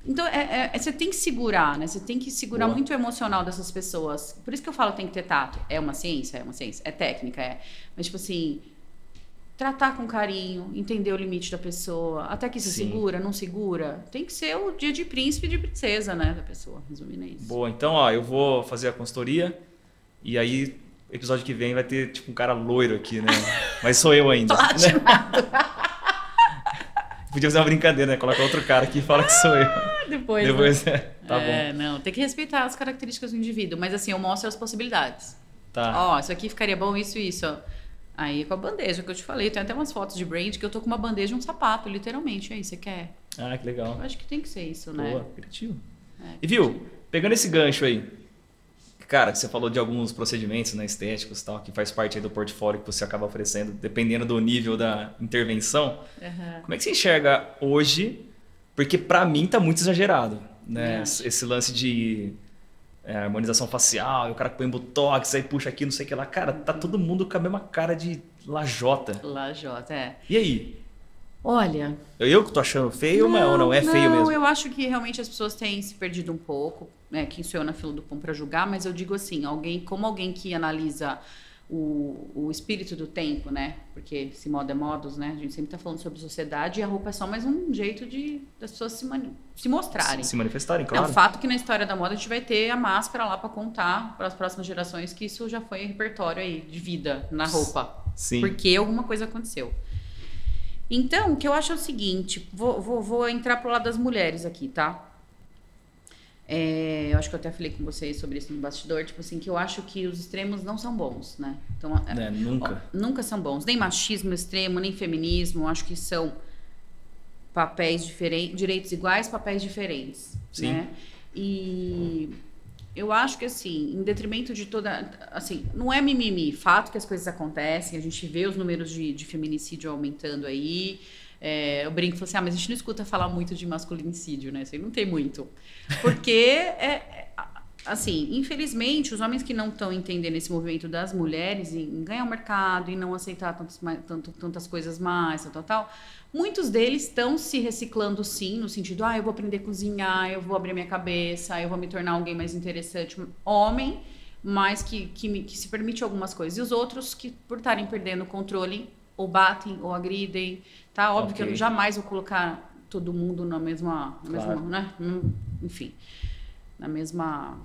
Então, é, é- é- você tem que segurar, né? Você tem que segurar Boa. muito o emocional dessas pessoas. Por isso que eu falo tem que ter tato. É uma ciência? É uma ciência. É técnica, é. Mas, tipo assim, tratar com carinho, entender o limite da pessoa. Até que se Sim. segura, não segura. Tem que ser o dia de príncipe e de princesa, né? Da pessoa, resumindo é isso. Boa, então, ó, eu vou fazer a consultoria e aí, episódio que vem vai ter, tipo, um cara loiro aqui, né? Mas sou eu ainda. né? Platinado. Podia fazer uma brincadeira, né? Coloca outro cara aqui e fala que sou eu. Depois, né? Depois, é, tá é, não, tem que respeitar as características do indivíduo, mas assim, eu mostro as possibilidades. bom. Tá. Ó, isso aqui ficaria bom, isso, isso. ó. Aí com a bandeja que eu te falei, tem até umas fotos de brand que eu tô com uma bandeja e um sapato, literalmente. Aí, você quer? Ah, que legal. Eu acho que tem que ser isso, né? Boa, criativo. É, E viu, pegando esse gancho aí, cara, você falou de alguns procedimentos né, estéticos e tal, que faz parte aí do portfólio que você acaba oferecendo, dependendo do nível da intervenção. Aham. Como é que você enxerga hoje? Porque pra mim tá muito exagerado, né? Esse lance de é, harmonização facial, e o cara põe botox, aí puxa aqui, não sei o que lá. Cara, tá todo mundo com a mesma cara de lajota. Lajota, é. E aí? Olha. Eu que tô achando feio, mas ou não é feio não, mesmo? eu acho que realmente as pessoas têm se perdido um pouco, né? Quem sou eu na fila do pão para julgar, mas eu digo assim, alguém, como alguém que analisa o, o espírito do tempo, né? Porque se moda é modos, né? A gente sempre tá falando sobre sociedade e a roupa é só mais um jeito de das pessoas se, mani- se mostrarem. Se manifestarem, É claro. um fato que na história da moda a gente vai ter a máscara lá para contar para as próximas gerações que isso já foi repertório aí de vida na roupa. Sim. Porque alguma coisa aconteceu. Então, o que eu acho é o seguinte: vou, vou, vou entrar pro lado das mulheres aqui, tá? É, eu acho que eu até falei com vocês sobre isso no bastidor, tipo assim, que eu acho que os extremos não são bons, né? Então, é- Né, nunca. Ó, nunca são bons. Nem machismo extremo, nem feminismo. Eu Acho que são papéis diferentes, direitos iguais, papéis diferentes. Sim. Né? E eu acho que assim, em detrimento de toda. Assim, não é mimimi. Fato que as coisas acontecem, a gente vê os números de, de feminicídio aumentando aí. É, eu brinco e falo assim, ah, mas a gente não escuta falar muito de masculinicídio, né? Isso aí não tem muito. Porque é, é- assim, infelizmente, os homens que não estão entendendo esse movimento das mulheres em ganhar o mercado, em não aceitar tantos, tanto, tantas coisas mais, tal, tal, tal, muitos deles estão se reciclando sim, no sentido, ah, eu vou aprender a cozinhar, eu vou abrir minha cabeça, eu vou me tornar alguém mais interessante. Homem, mas que, que, que se permite algumas coisas. E os outros que, por estarem perdendo o controle, ou batem, ou agridem, tá? Óbvio okay. que eu jamais vou colocar todo mundo na mesma, na claro. mesma né? Enfim, na mesma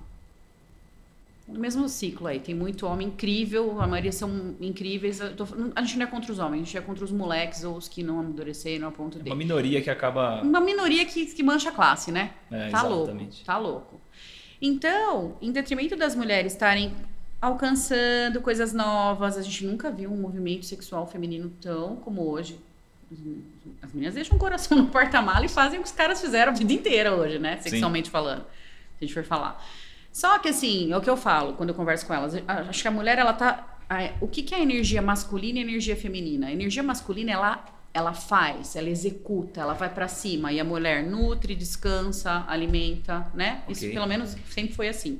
no mesmo ciclo aí. Tem muito homem incrível, a maioria são incríveis. Tô, a gente não é contra os homens, a gente é contra os moleques ou os que não amadureceram a ponto de. Uma minoria que acaba. Uma minoria que, que mancha a classe, né? É, tá exatamente. louco. Tá louco. Então, em detrimento das mulheres estarem alcançando coisas novas, a gente nunca viu um movimento sexual feminino tão como hoje. As meninas deixam o coração no porta-mala e fazem o que os caras fizeram a vida inteira hoje, né? Sexualmente Sim. falando. Se a gente for falar. Só que assim, é o que eu falo quando eu converso com elas. Acho que a mulher, ela tá. O que, que é energia masculina e energia feminina? A energia masculina, ela, ela faz, ela executa, ela vai para cima. E a mulher nutre, descansa, alimenta, né? Okay. Isso pelo menos sempre foi assim.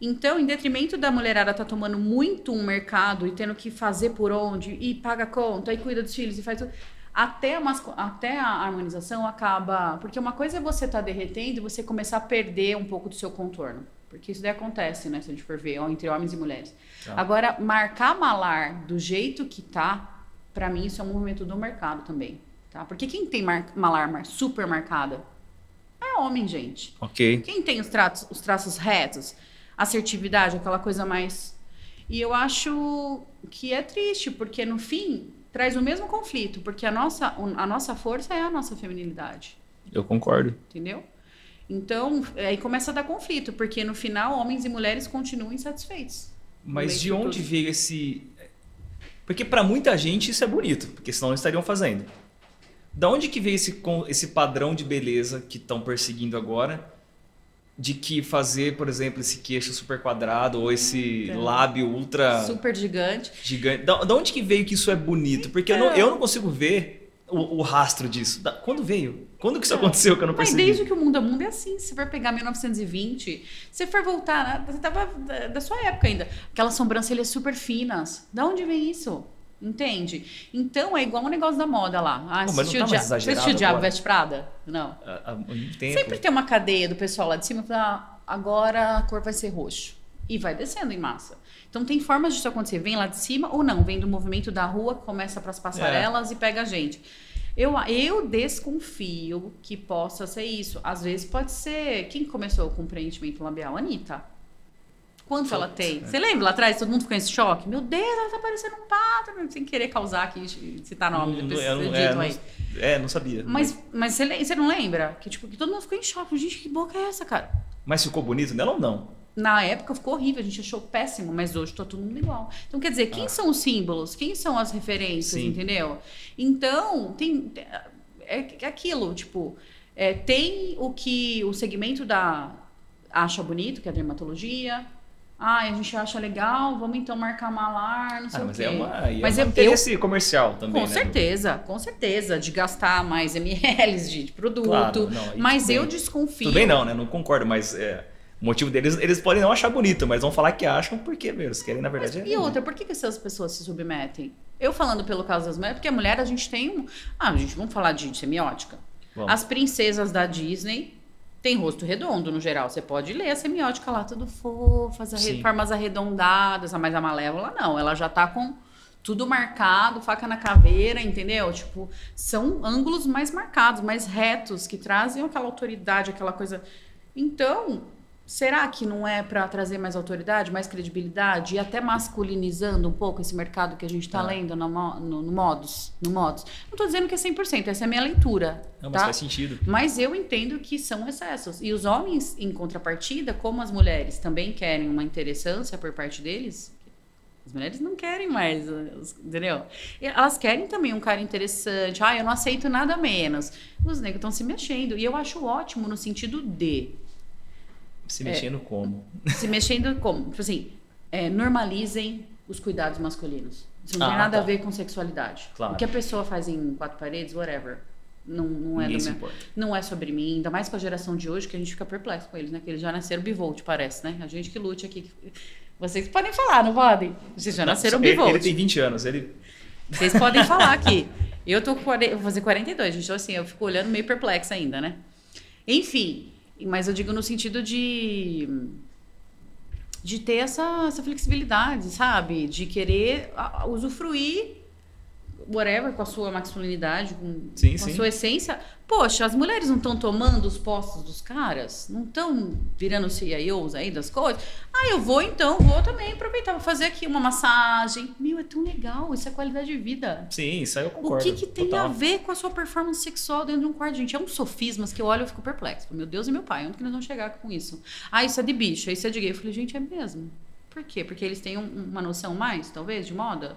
Então, em detrimento da mulherada tá tomando muito um mercado e tendo que fazer por onde, e paga conta, e cuida dos filhos, e faz tudo até a, até a harmonização acaba. Porque uma coisa é você estar tá derretendo e você começar a perder um pouco do seu contorno. Porque isso daí acontece, né? Se a gente for ver, entre homens e mulheres. Tá. Agora, marcar malar do jeito que tá, para mim, isso é um movimento do mercado também. Tá? Porque quem tem mar malar super marcada é homem, gente. Ok. Quem tem os, traços, os traços retos, assertividade, aquela coisa mais. E eu acho que é triste, porque no fim traz o mesmo conflito, porque a nossa, a nossa força é a nossa feminilidade. Eu concordo. Entendeu? Então, aí começa a dar conflito, porque no final homens e mulheres continuam insatisfeitos. Mas de onde veio esse. Porque para muita gente isso é bonito, porque senão não estariam fazendo. Da onde que veio esse, esse padrão de beleza que estão perseguindo agora? De que fazer, por exemplo, esse queixo super quadrado ou esse então, lábio ultra. Super gigante. Gigante. Da, da, onde que veio que isso é bonito? Porque então, eu, não, eu não consigo ver o, o rastro disso. Da, quando veio? Quando que isso é. aconteceu que eu não percebi? Mas desde que o mundo é mundo é assim. Se for pegar 1920, se for voltar, você tava da, da sua época ainda. Aquelas sobrancelhas super finas. Da onde vem isso? Entende? Então é igual um negócio da moda lá. Ah, Pô, assistiu, tá. Você assistiu Diabo Veste Prada? Não. Ah, Sempre tem uma cadeia do pessoal lá de cima que ah, agora a cor vai ser roxo. E vai descendo em massa. Então tem formas disso acontecer. Vem lá de cima ou não. Vem do movimento da rua, começa para as passarelas é. e pega a gente. Eu, eu desconfio que possa ser isso. Às vezes pode ser. Quem começou com preenchimento labial? Anitta. Quanto ela tem? Você lembra lá atrás? Todo mundo ficou em choque? Meu Deus, ela tá parecendo um pato. Sem querer causar aqui, citar nome. Não, é, não, é, não, é, não sabia. Mas, mas você, você não lembra? Que, tipo, que todo mundo ficou em choque. Gente, que boca é essa, cara? Mas ficou bonito nela ou não? Na época ficou horrível, a gente achou péssimo, mas hoje tá todo mundo igual. Então, quer dizer, quem ah. são os símbolos? Quem são as referências, Sim. entendeu? Então, tem. É, é aquilo, tipo, é, tem o que o segmento da acha bonito, que é a dermatologia. Ah, a gente acha legal, vamos então marcar malar, não sei ah, mas o quê. É uma, mas é um interesse eu, comercial também, Com né? certeza, com certeza, de gastar mais ml de produto. Claro, não, mas eu desconfio. Tudo bem não, né? Não concordo, mas é, o motivo deles, eles podem não achar bonito, mas vão falar que acham porque, meu, eles querem, na verdade. Mas, é... E outra, por que, que essas pessoas se submetem? Eu falando pelo caso das mulheres, porque a mulher a gente tem um. Ah, a gente vamos falar de semiótica. Vamos. As princesas da Disney têm rosto redondo, no geral. Você pode ler a semiótica lá, tudo fofas, formas arredondadas, a mais a malévola, não. Ela já tá com tudo marcado, faca na caveira, entendeu? Tipo, são ângulos mais marcados, mais retos, que trazem aquela autoridade, aquela coisa. Então, Será que não é para trazer mais autoridade, mais credibilidade e até masculinizando um pouco esse mercado que a gente está é. lendo no, no, no, modus, no modus? Não estou dizendo que é 100%, essa é a minha leitura. Não, tá? mas faz sentido. Mas eu entendo que são excessos. E os homens, em contrapartida, como as mulheres também querem uma interessância por parte deles, as mulheres não querem mais, entendeu? Elas querem também um cara interessante. Ah, eu não aceito nada menos. Os negros estão se mexendo. E eu acho ótimo no sentido de se mexendo é, como? Se mexendo como? Tipo assim, é, normalizem os cuidados masculinos. Isso não ah, tem nada tá. a ver com sexualidade. Claro. O que a pessoa faz em quatro paredes, whatever. Não, não é meu- não é sobre mim, ainda mais com a geração de hoje, que a gente fica perplexo com eles, né? Que eles já nasceram bivolt, parece, né? A gente que lute aqui. Vocês podem falar, não podem? Vocês já nasceram ele, bivolt. ele tem 20 anos, ele Vocês podem falar aqui. Eu tô com 40, vou fazer 42, gente. Então, assim, eu fico olhando meio perplexa ainda, né? Enfim, mas eu digo no sentido de. de ter essa, essa flexibilidade, sabe? De querer usufruir, whatever, com a sua masculinidade, com, Sim, com sim. a sua essência. Poxa, as mulheres não estão tomando os postos dos caras? Não estão virando CIOs aí das coisas? Ah, eu vou então, vou também aproveitar, vou fazer aqui uma massagem. Meu, é tão legal, isso é qualidade de vida. Sim, isso aí eu O concordo. que, que tem total. a ver com a sua performance sexual dentro de um quarto? Gente, é uns sofismas que eu olho e fico perplexo. Meu Deus e meu pai, onde que nós vamos chegar com isso? Ah, isso é de bicho, isso é de gay. Eu falei, gente, é mesmo. Por quê? Porque eles têm um- uma noção mais, talvez, de moda?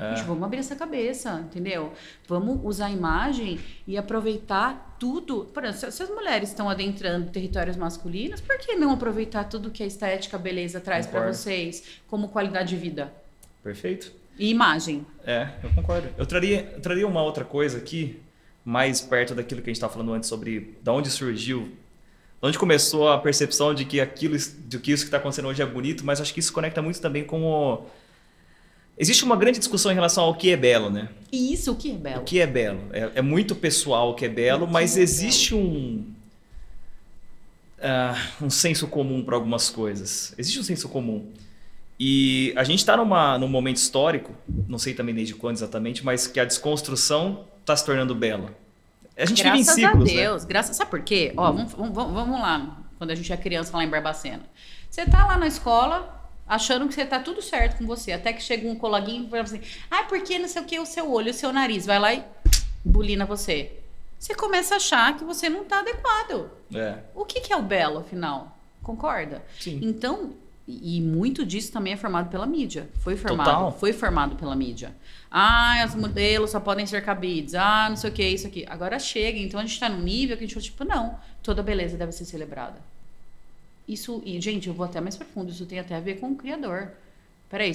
É. Gente, vamos abrir essa cabeça, entendeu? Vamos usar a imagem e aproveitar tudo. Por exemplo, se- as mulheres estão adentrando territórios masculinos, por que não aproveitar tudo que a estética, a beleza traz para vocês como qualidade de vida Perfeito. e imagem? É, eu concordo. Eu traria, eu traria uma outra coisa aqui, mais perto daquilo que a gente estava falando antes sobre da onde surgiu, de onde começou a percepção de que aquilo, de que isso que está acontecendo hoje é bonito, mas acho que isso conecta muito também com o... Existe uma grande discussão em relação ao que é belo, né? E isso, o que é belo? O que é belo? É, é muito pessoal o que é belo, que mas é existe um ah, um senso comum para algumas coisas. Existe um senso comum. E a gente está num momento histórico, não sei também desde quando exatamente, mas que a desconstrução está se tornando bela. A gente graças vive em ciclos, a né? Deus, graças. Sabe por quê? Ó, vamos, vamos, vamos lá, quando a gente é criança lá em Barbacena. Você tá lá na escola achando que você tá tudo certo com você, até que chega um coleguinha e fala assim: "Ah, porque não sei o que o seu olho, o seu nariz vai lá e bulina você". Você começa a achar que você não tá adequado. É, O que, que é o belo, afinal? Concorda? sim. Então, e muito disso também é formado pela mídia. Foi formado, Total. foi formado pela mídia. Ah, as modelos só podem ser cabides. Ah, não sei o que, isso aqui. Agora chega, então a gente tá num nível que a gente fala, tipo, não, toda beleza deve ser celebrada. Isso, e gente, eu vou até mais profundo, isso tem até a ver com o criador. Peraí,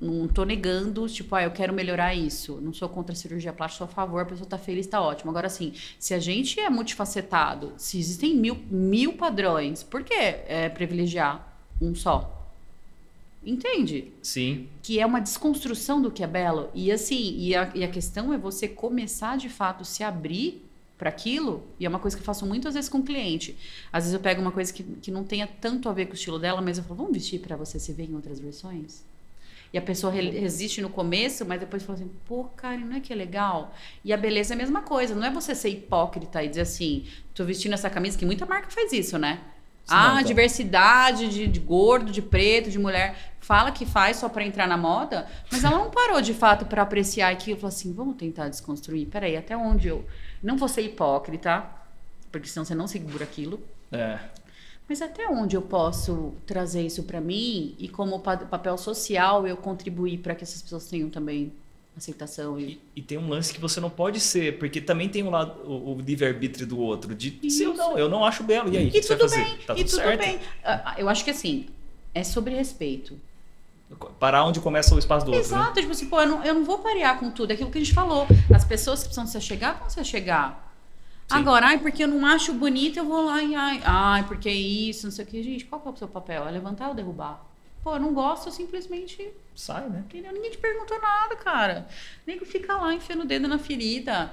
não tô negando, tipo, ah, eu quero melhorar isso. Não sou contra a cirurgia plástica, sou a favor, a pessoa tá feliz, tá ótimo. Agora, assim, se a gente é multifacetado, se existem mil, mil padrões, por que é, privilegiar um só? Entende? Sim, que é uma desconstrução do que é belo. E assim, e a, e a questão é você começar de fato se abrir para aquilo. E é uma coisa que eu faço muitas vezes com o cliente. Às vezes eu pego uma coisa que, que não tenha tanto a ver com o estilo dela, mas eu falo, vamos vestir para você se ver em outras versões? E a pessoa re- resiste no começo, mas depois fala assim, pô, cara, não é que é legal? E a beleza é a mesma coisa. Não é você ser hipócrita e dizer assim, tô vestindo essa camisa, que muita marca faz isso, né? Sim, ah, não, tá. diversidade de, de gordo, de preto, de mulher. Fala que faz só pra entrar na moda, mas ela não parou de fato pra apreciar aquilo. Falou assim: vamos tentar desconstruir. Peraí, até onde eu. Não vou ser hipócrita, porque senão você não segura aquilo. é. Mas até onde eu posso trazer isso pra mim e, como pa- papel social, eu contribuir pra que essas pessoas tenham também aceitação e. E, e tem um lance que você não pode ser, porque também tem um lado, o, o livre-arbítrio do outro, de se eu Isso. não, eu não acho belo, e aí? o que E você vai tudo fazer? bem, Tá e tudo tudo bem. Ah, Eu acho que assim, é sobre respeito. Parar onde começa o espaço do outro, né? Exato, tipo assim, pô, eu não, eu não vou parear com tudo. É aquilo que a gente falou. As pessoas que precisam se achegar, vão se achegar. Sim. Agora, ai, porque eu não acho bonito, eu vou lá e ai, ai, porque isso, não sei o que. Gente, qual que é o seu papel? É levantar ou derrubar? Pô, eu não gosto, eu simplesmente. Sai, né? Entendeu? Ninguém te perguntou nada, cara. Nem que fica lá enfiando o dedo na ferida.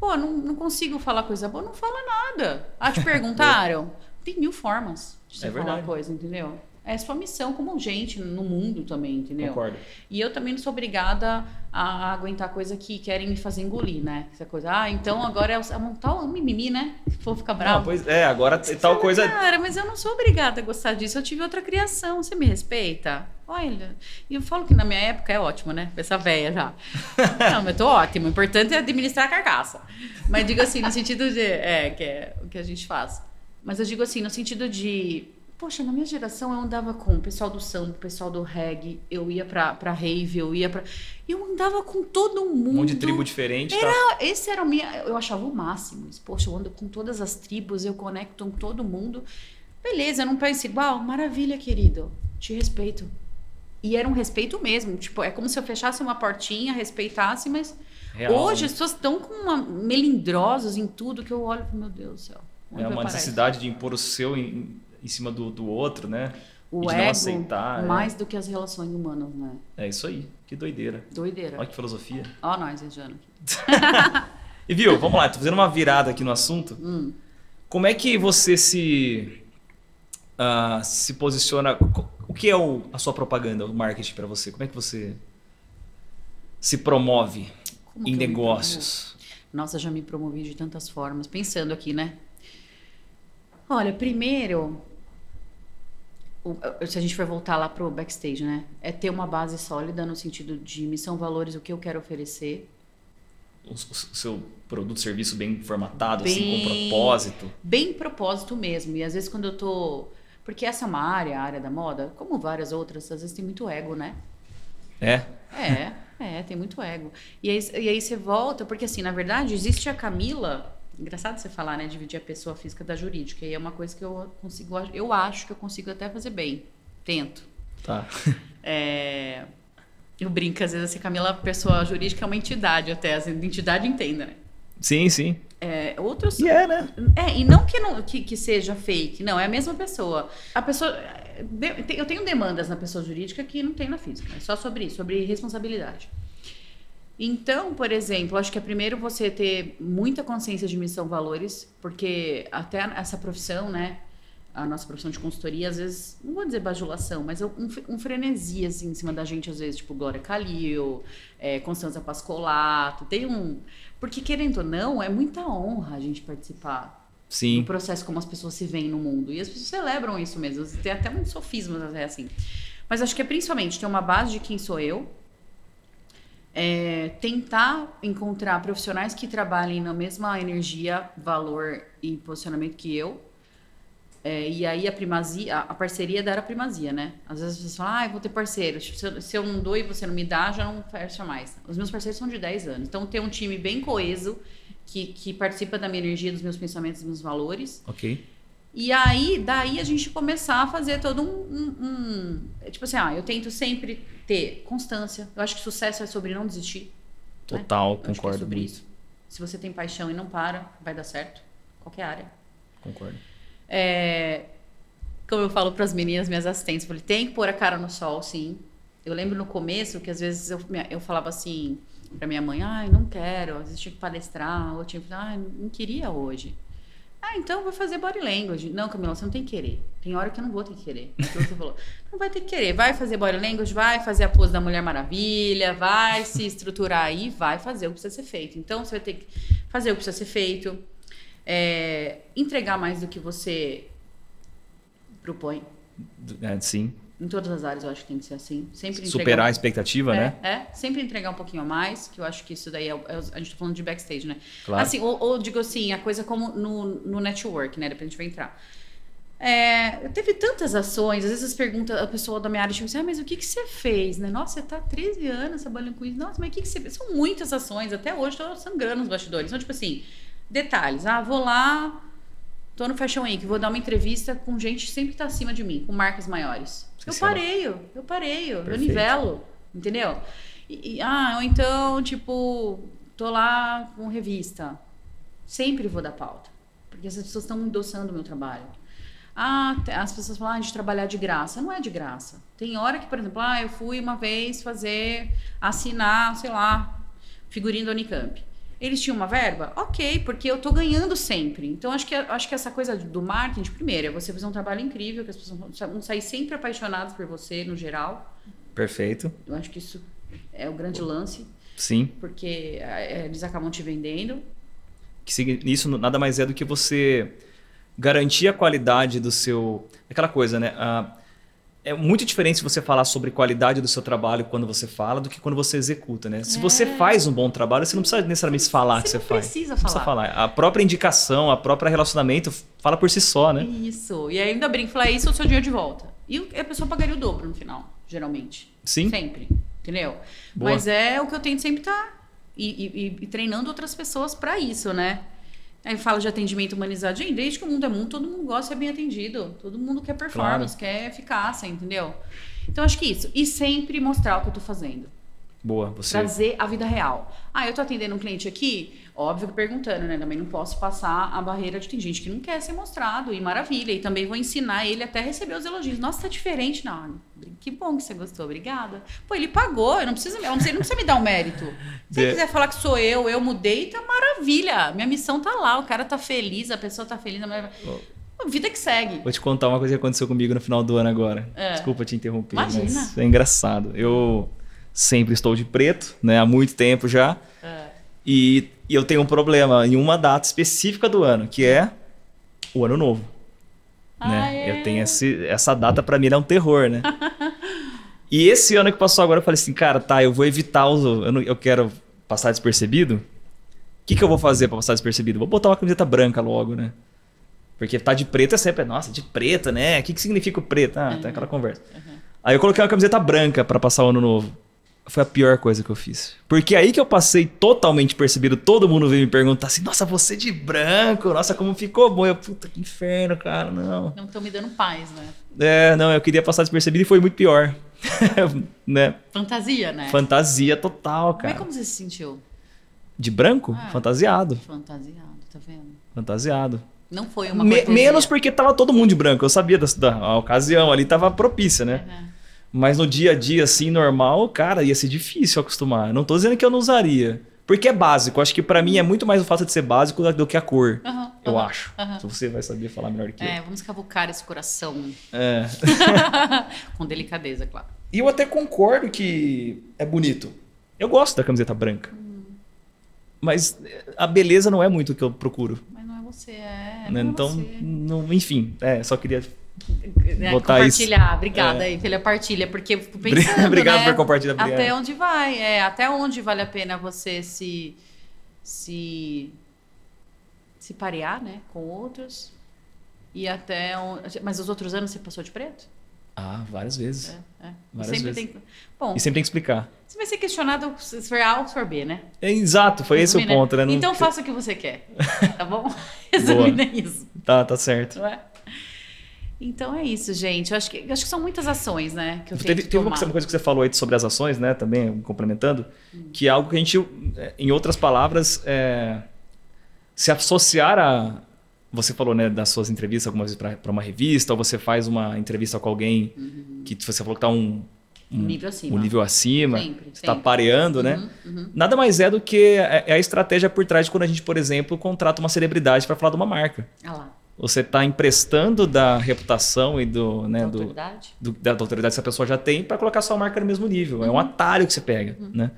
Pô, não, não consigo falar coisa boa, não fala nada. Ah, te perguntaram? Tem mil formas de você É falar verdade. coisa, entendeu? É sua missão como gente no mundo também, entendeu? Concordo. E eu também não sou obrigada a aguentar coisa que querem me fazer engolir, né? Essa coisa, ah, então agora é o- é um tal mimimi, né? For ficar Não, bravo. pois é, agora Você tal coisa. Cara, mas eu não sou obrigada a gostar disso. Eu tive outra criação. Você me respeita? Olha, e eu falo que na minha época é ótimo, né? Essa véia já. Não, mas eu tô ótimo. O importante é administrar a carcaça. Mas digo assim, no sentido de. É, que é o que a gente faz. Mas eu digo assim, no sentido de. Poxa, na minha geração eu andava com o pessoal do samba, o pessoal do reggae, eu ia pra, pra rave, eu ia pra. Eu andava com todo mundo. Um monte de tribo diferente, tá? Ah, Esse era o minha. Eu achava o máximo. Poxa, eu ando com todas as tribos, eu conecto com todo mundo. Beleza, eu não penso igual? Maravilha, querido. Te respeito. E era um respeito mesmo. Tipo, é como se eu fechasse uma portinha, respeitasse, mas. Real, Hoje né? as pessoas estão com uma, melindrosas em tudo que eu olho e falo, meu Deus do céu. É uma necessidade de impor o seu em, em cima do, do outro, né? O de não ego, aceitar, é. mais do que as relações humanas, né? É isso aí. Que doideira. Doideira. Olha que filosofia. Ó, nós, Regiano. E viu, vamos lá, tô fazendo uma virada aqui no assunto. Hum. Como é que você se ah, se posiciona? O que é o- a sua propaganda, o marketing para você? Como é que você se promove Como em negócios? Nossa, já me promovi de tantas formas. Pensando aqui, né? Olha, primeiro, o- se a gente for voltar lá pro backstage, né? É ter uma base sólida no sentido de missão, valores, o que eu quero oferecer. O, o seu produto, serviço bem formatado, assim, com Bem- propósito? Bem propósito mesmo. E às vezes quando eu tô... Porque essa é uma área, a área da moda, como várias outras, às vezes tem muito ego, né? É? É, é, tem muito ego. E aí, e aí você volta, porque assim, na verdade, existe a Camila. Engraçado você falar, né? Dividir a pessoa física da jurídica. E é uma coisa que eu consigo. Eu acho que eu consigo até fazer bem. Tento. Tá. É, eu brinco, às vezes, assim, Camila, pessoa jurídica é uma entidade até, assim, entidade entenda, né? Sim, sim. É, outros. E é, né? É, e não que, não que, que seja fake, não, é a mesma pessoa. A pessoa. Eu tenho demandas na pessoa jurídica que não tem na física, é só sobre isso, sobre responsabilidade. Então, por exemplo, acho que é primeiro você ter muita consciência de missão valores, porque até essa profissão, né? A nossa profissão de consultoria, às vezes, não vou dizer bajulação, mas um, um frenesi assim, em cima da gente, às vezes, tipo Glória Calil, é, Constanza Pascolato, tem um. Porque, querendo ou não, é muita honra a gente participar do Sim. processo como as pessoas se veem no mundo. E as pessoas celebram isso mesmo. Tem até muitos sofismas até assim. Mas acho que é principalmente ter uma base de quem sou eu. É, tentar encontrar profissionais que trabalhem na mesma energia, valor e posicionamento que eu. É, e aí a primazia, a parceria dar a primazia, né? Às vezes as pessoas falam, ah, eu vou ter parceiro. Se eu, se eu não dou e você não me dá, já não fecha mais. Os meus parceiros são de 10 anos. Então ter um time bem coeso, que, que participa da minha energia, dos meus pensamentos, dos meus valores. Ok. E aí, daí a gente começar a fazer todo um, um- um- Tipo assim, ah, eu tento sempre ter constância. Eu acho que sucesso é sobre não desistir. Total, Eu acho que é concordo. sobre muito. isso. Se você tem paixão e não para, vai dar certo. Qualquer área. Concordo. É, como eu falo para as meninas, minhas assistentes, eu falei, tem que pôr a cara no sol, sim. Eu lembro no começo que às vezes eu, eu falava assim para minha mãe, ai, não quero, às vezes tinha que palestrar, ou tinha que, ai, não queria hoje. Ah, então vou fazer body language. Não, Camila, você não tem que querer. Tem hora que eu não vou ter que querer. Aquilo que você falou. Não vai ter que querer. Vai fazer body language, vai fazer a pose da Mulher Maravilha, vai se estruturar aí, vai fazer o que precisa ser feito. Então você vai ter que fazer o que precisa ser feito, é, entregar mais do que você propõe. É, sim. Em todas as áreas eu acho que tem que ser assim. Sempre Superar a expectativa, é, né? É, sempre entregar um pouquinho a mais, que eu acho que isso daí é, é a gente tá falando de backstage, né? Claro. Assim, ou, ou digo assim, a coisa como no, no network, né? Depois a gente vai entrar. É, teve tantas ações, às vezes as perguntas, a pessoa da minha área tipo assim, ah, mas o que, que você fez, né? Nossa, você tá há 13 anos trabalhando com isso. Nossa, mas o que, que você fez? São muitas ações, até hoje tô sangrando os bastidores. Então, tipo assim, detalhes. Ah, vou lá, tô no Fashion Week, vou dar uma entrevista com gente que sempre tá acima de mim, com marcas maiores. Eu pareio, eu pareio, eu Perfeito. nivelo, entendeu? E, e- ah, ou então, tipo, tô lá com revista. Sempre vou dar pauta. Porque essas pessoas estão endossando o meu trabalho. Ah, as pessoas falam ah, de trabalhar de graça. Não é de graça. Tem hora que, por exemplo, ah, eu fui uma vez fazer, assinar, sei lá, figurinha da Unicamp. Eles tinham uma verba? Ok, porque eu tô ganhando sempre. Então, acho que, acho que essa coisa do marketing, primeiro, é você fazer um trabalho incrível, que as pessoas vão- sair sempre apaixonadas por você, no geral. Perfeito. Eu acho que isso é o grande lance, Sim. porque é, eles acabam te vendendo. Que isso nada mais é do que você garantir a qualidade do seu. Aquela coisa, né? Ah, é muito diferente você falar sobre qualidade do seu trabalho quando você fala do que quando você executa, né? Se É. você faz um bom trabalho, você não precisa necessariamente falar que Você você não faz. precisa Não precisa falar. falar. A própria indicação, a própria relacionamento fala por si só, né? Isso. E ainda brinco, falar isso é o seu dinheiro de volta. E a pessoa pagaria o dobro no final, geralmente. Sim. Sempre. Entendeu? Boa. Mas é o que eu tento sempre estar. E, e- e- e treinando outras pessoas pra isso, né? Aí fala de atendimento humanizado. Gente, desde que o mundo é mundo, todo mundo gosta de ser bem atendido. Todo mundo quer performance, quer eficácia, entendeu? Então acho que isso. E sempre mostrar o que eu tô fazendo. Boa, você. Trazer a vida real. Ah, eu tô atendendo um cliente aqui, óbvio que perguntando, né? Também não posso passar a barreira de tem gente que não quer ser mostrado, e maravilha. E também vou ensinar ele até receber os elogios. Nossa, tá diferente. Não, que bom que você gostou, obrigada. Pô, ele pagou, eu não preciso, eu não preciso, ele não precisa me dar um mérito. Se ele É. quiser falar que sou eu, eu mudei, tá maravilha. Minha missão tá lá, o cara tá feliz, a pessoa tá feliz. A vida que segue. Vou te contar uma coisa que aconteceu comigo no final do ano agora. É. Desculpa te interromper, Imagina. mas é engraçado. Eu sempre estou de preto, né? Há muito tempo já. É. E, e eu tenho um problema em uma data específica do ano, que é o ano novo. né? Ah, é? Eu tenho esse, essa data pra mim é um terror, né? e esse ano que passou agora, eu falei assim, cara, tá, eu vou evitar os. Eu, não- eu quero passar despercebido. O que, que eu vou fazer pra passar despercebido? Vou botar uma camiseta branca logo, né? Porque tá de preto é sempre, nossa, de preto, né? O que, que significa o preto? Ah, tem aquela conversa. Aí eu coloquei uma camiseta branca pra passar o ano novo. Foi a pior coisa que eu fiz. Porque aí que eu passei totalmente percebido, todo mundo veio me perguntar assim: nossa, você de branco, nossa, como ficou bom. Eu, puta, que inferno, cara, não. Não estão me dando paz, né? É, não, eu queria passar despercebido e foi muito pior. né? Fantasia, né? Fantasia total, Mas cara. como você se sentiu? De branco? Ah. Fantasiado. Fantasiado, tá vendo? Fantasiado. Não foi uma Me- menos porque tava todo mundo de branco. Eu sabia da, da ocasião ali, tava propícia, né? Uhum. Mas no dia a dia, assim, normal, cara, ia ser difícil acostumar. Não tô dizendo que eu não usaria. Porque é básico. Acho que pra mim é muito mais o fato de ser básico do que a cor. Aham, Eu aham, acho. Se você vai saber falar melhor que É, vamos cavucar esse coração. eu. É. Com delicadeza, claro. E eu até concordo que é bonito. Eu gosto da camiseta branca. Mas a beleza não é muito o que eu procuro. Mas não é você, é. né? não é Então, você. não- enfim, é, só queria. Né, botar isso. compartilhar. Obrigada É. aí pela partilha, porque eu fico pensando, Obrigado né, por compartilhar. Até Briana. onde vai, é, até onde vale a pena você se se se parear, né, com outros? E até onde, mas os outros anos você passou de preto? Ah, várias vezes. É, é. E Várias sempre vezes. tem Bom, E sempre tem que explicar. você vai ser questionado se for A ou se for B, né? É, exato, foi esse o Resumindo, ponto, né? Não- Então faça o que você quer, tá bom? Resumindo é isso. Tá, tá certo. Não é? Então é isso, gente. Eu acho que, eu acho que são muitas ações, né? Que eu Teve, tento teve uma tomar. coisa uma coisa que você falou aí sobre as ações, né? Também complementando, que é algo que a gente, é, em outras palavras, é, se associar a. Você falou, né, das suas entrevistas algumas vezes para uma revista, ou você faz uma entrevista com alguém que você falou que tá um, Um nível acima. um nível acima, Sempre, você está pareando, né? Uhum, uhum. Nada mais é do que é é a estratégia por trás de quando a gente, por exemplo, contrata uma celebridade para falar de uma marca. Ah lá. Você está emprestando da reputação e do, né, Da do, autoridade. do- da autoridade que essa pessoa já tem para colocar sua marca no mesmo nível. É um atalho que você pega, né?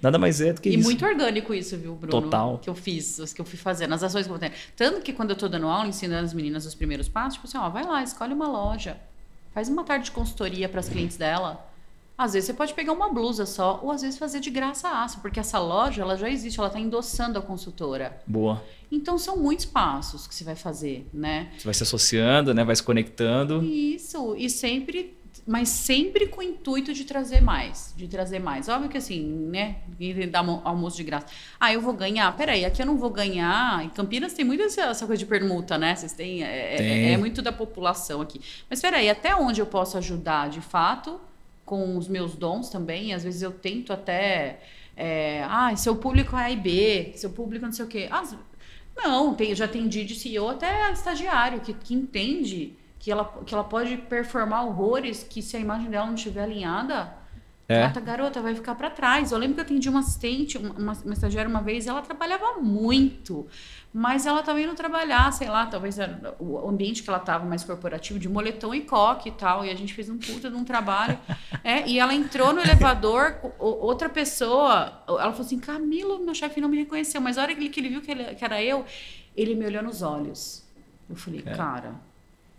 Nada mais é do que Uhum. E isso. muito orgânico isso, viu, Bruno? Total. Que eu fiz, que eu fui fazendo, as ações que eu vou ter. Tanto que quando eu tô dando aula, ensinando as meninas os primeiros passos, tipo assim, ó, vai lá, escolhe uma loja. Faz uma tarde de consultoria para as clientes dela. Às vezes você pode pegar uma blusa só, ou às vezes fazer de graça a aço, porque essa loja ela já existe, ela está endossando a consultora. Boa. Então são muitos passos que você vai fazer, né? Você vai se associando, né? Vai se conectando. Isso, e sempre, mas sempre com o intuito de trazer mais, de trazer mais. Óbvio que assim, né, dar almo- almoço de graça. Ah, eu vou ganhar, peraí, aqui eu não vou ganhar. Em Campinas tem muito essa, coisa de permuta, né? Vocês têm, é, é- é muito da população aqui. Mas peraí, até onde eu posso ajudar de fato com os meus dons também? Às vezes eu tento até, é, ah, seu público é A e B, seu público não sei o quê. Ah, não, tem, já atendi de CEO até estagiário que, que entende que ela, que ela pode performar horrores que se a imagem dela não estiver alinhada, É. a garota vai ficar para trás. Eu lembro que eu atendi uma assistente, uma, uma, uma estagiária uma vez, ela trabalhava muito, mas ela também não trabalhar, sei lá, talvez era o ambiente que ela estava mais corporativo, de moletom e coque e tal, e a gente fez um puta de um trabalho. É, e ela entrou no elevador, outra pessoa, ela falou assim: Camilo, meu chefe não me reconheceu, mas a hora que ele, que ele viu que, ele- que era eu, ele me olhou nos olhos. Eu falei, É. cara,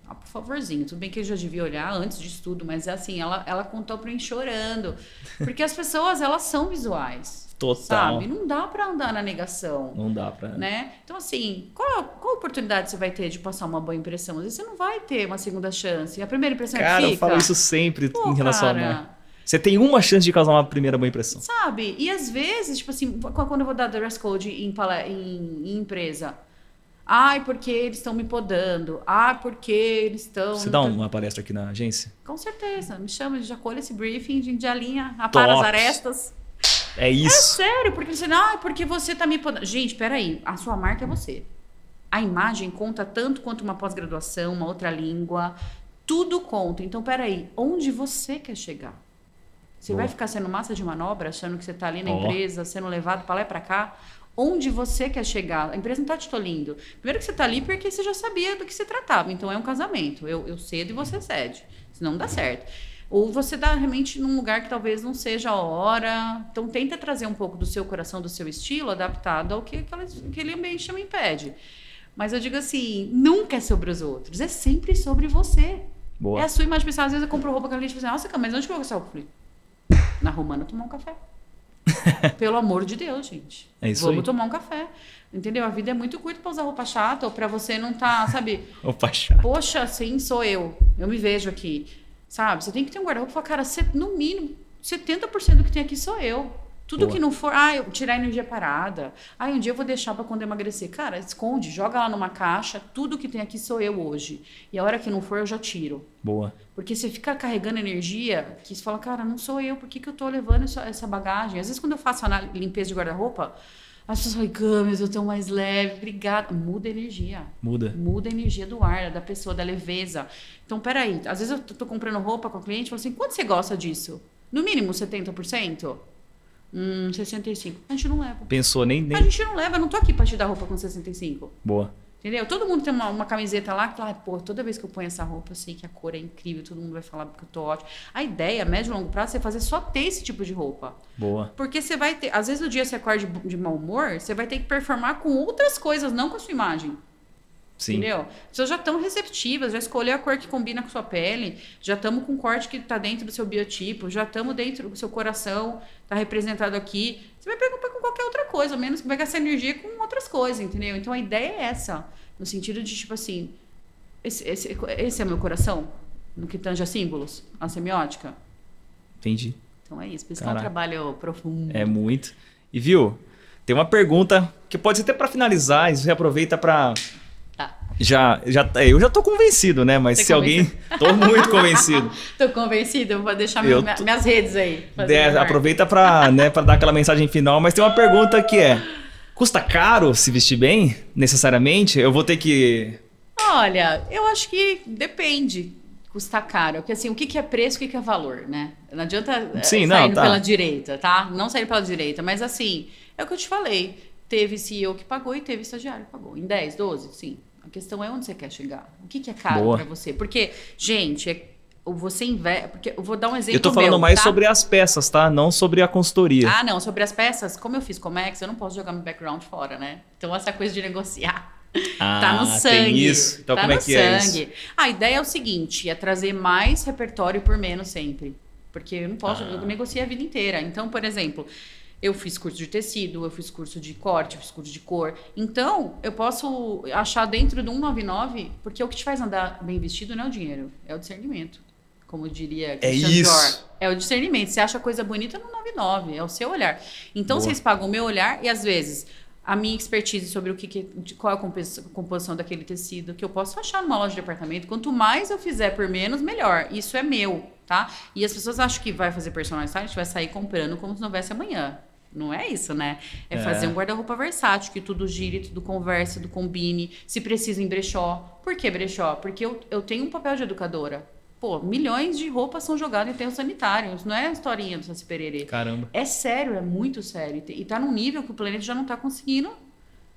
ah, por favorzinho, tudo bem que ele já devia olhar antes disso tudo, mas é assim, ela, ela contou pra mim chorando. Porque as pessoas, elas são visuais. Total. Sabe? Não dá pra andar na negação. Não dá pra. Né? Então, assim, qual, qual oportunidade você vai ter de passar uma boa impressão? Às vezes você não vai ter uma segunda chance. A primeira impressão Cara, é que eu fica. falo isso sempre Pô, em relação cara, a. Você tem uma chance de causar uma primeira boa impressão. Sabe? E às vezes, tipo assim, qu- quando eu vou dar dress code em, em- em empresa. Ai, porque eles estão me podando. Ai, porque eles estão. Você dá uma palestra aqui na agência? Com certeza. Me chama, já colhe esse briefing, a gente alinha, apara as arestas. É isso. É sério, porque você, ah, porque você tá me podando. Gente, peraí, a sua marca é você. A imagem conta tanto quanto uma pós-graduação, uma outra língua, tudo conta. Então, peraí, onde você quer chegar? Você Boa. vai ficar sendo massa de manobra, achando que você tá ali na oh. empresa, sendo levado para lá e para cá? Onde você quer chegar? A empresa não tá te tolindo. Primeiro que você tá ali porque você já sabia do que se tratava. Então, é um casamento. Eu, eu cedo e você cede. Senão não dá certo. Ou você dá realmente num lugar que talvez não seja a hora. Então, tenta trazer um pouco do seu coração, do seu estilo, adaptado ao que aquele ambiente também pede. Mas eu digo assim, nunca é sobre os outros, é sempre sobre você. Boa. É a sua imagem pessoal. Às vezes eu compro roupa que a gente fala assim, nossa, mas onde que eu vou gastar? Eu falei, na Romana tomar um café. Pelo amor de Deus, gente. É isso Vamos aí. tomar um café. Entendeu? A vida é muito curta para usar roupa chata ou para você não tá, sabe? roupa chata. Poxa, sim, sou eu. Eu me vejo aqui. Sabe? Você tem que ter um guarda-roupa e falar, cara, no mínimo, 70% do que tem aqui sou eu. Tudo Boa. que não for, ah, eu tirar energia parada. Ah, um dia eu vou deixar para quando emagrecer. Cara, esconde, joga lá numa caixa. Tudo que tem aqui sou eu hoje. E a hora que não for, eu já tiro. Boa. Porque você fica carregando energia que você fala, cara, não sou eu, por que, que eu tô levando essa bagagem? Às vezes, quando eu faço a limpeza de guarda-roupa, as pessoas falam, Camis, eu tô mais leve, obrigada. Muda a energia. Muda. Muda a energia do ar, da pessoa, da leveza. Então, peraí, às vezes eu tô comprando roupa com o cliente e falo assim, quanto você gosta disso? No mínimo 70%? Hum, 65. A gente não leva. Pensou, nem, nem. A gente não leva, eu não tô aqui pra te dar roupa com 65. Boa. Entendeu? Todo mundo tem uma, uma camiseta lá que fala, pô, toda vez que eu ponho essa roupa, eu sei que a cor é incrível, todo mundo vai falar que eu tô ótimo. A ideia, médio e longo prazo, é fazer só ter esse tipo de roupa. Boa. Porque você vai ter, às vezes no dia você acorda de, de mau humor, você vai ter que performar com outras coisas, não com a sua imagem. Sim. Entendeu? As pessoas já estão receptivas, já escolheu a cor que combina com sua pele, já estamos com o corte que está dentro do seu biotipo, já estamos dentro do seu coração, está representado aqui. Você vai preocupar com qualquer outra coisa, menos que vai gastar energia com outras coisas, entendeu? Então a ideia é essa, no sentido de tipo assim, esse, esse, esse é meu coração, no que tange a símbolos, a semiótica. Entendi. Então é isso, por isso é um trabalho profundo. É muito. E viu, tem uma pergunta que pode ser até para finalizar, e você aproveita para já, já, eu já tô convencido, né? Mas Você se convencido? alguém. Tô muito convencido. tô convencido, vou deixar meu, tô... minhas redes aí. É, aproveita para né, pra dar aquela mensagem final, mas tem uma pergunta que é: custa caro se vestir bem, necessariamente? Eu vou ter que. Olha, eu acho que depende. Custa caro. Porque assim, o que, que é preço e o que, que é valor, né? Não adianta eh, Sim, sair não, tá. pela direita, tá? Não sair pela direita, mas assim, é o que eu te falei. Teve CEO que pagou e teve estagiário que pagou. Em 10, 12, sim. A questão é onde você quer chegar. O que, que é caro para você? Porque, gente, é, você investe. Porque eu vou dar um exemplo. Eu tô falando meu, mais tá? sobre as peças, tá? Não sobre a consultoria. Ah, não, sobre as peças, como eu fiz Comex, eu não posso jogar meu background fora, né? Então, essa coisa de negociar. Ah, tá no sangue. Tem isso. Então, tá como é que sangue. é isso? A ideia é o seguinte: é trazer mais repertório por menos sempre. Porque eu não posso, ah. eu negocio a vida inteira. Então, por exemplo, eu fiz curso de tecido, eu fiz curso de corte, eu fiz curso de cor. Então, eu posso achar dentro do 199, porque o que te faz andar bem vestido não é o dinheiro, é o discernimento. Como diria é Christian é isso. Dior. É o discernimento. Você acha coisa bonita no 99, é o seu olhar. Então, Boa. vocês pagam o meu olhar e, às vezes, a minha expertise sobre o que, que qual é a composição daquele tecido, que eu posso achar numa loja de departamento. Quanto mais eu fizer por menos, melhor. Isso é meu, tá? E as pessoas acham que vai fazer personal stylist, vai sair comprando como se não houvesse amanhã. Não é isso, né? É, é. fazer um guarda-roupa versátil, que tudo gire, tudo converse, tudo combine. Se precisa em brechó. Por que brechó? Porque eu, eu tenho um papel de educadora. Pô, milhões de roupas são jogadas em terra sanitário. Isso não é historinha do Saci Pererê. Caramba. É sério, é muito sério. E tá num nível que o planeta já não tá conseguindo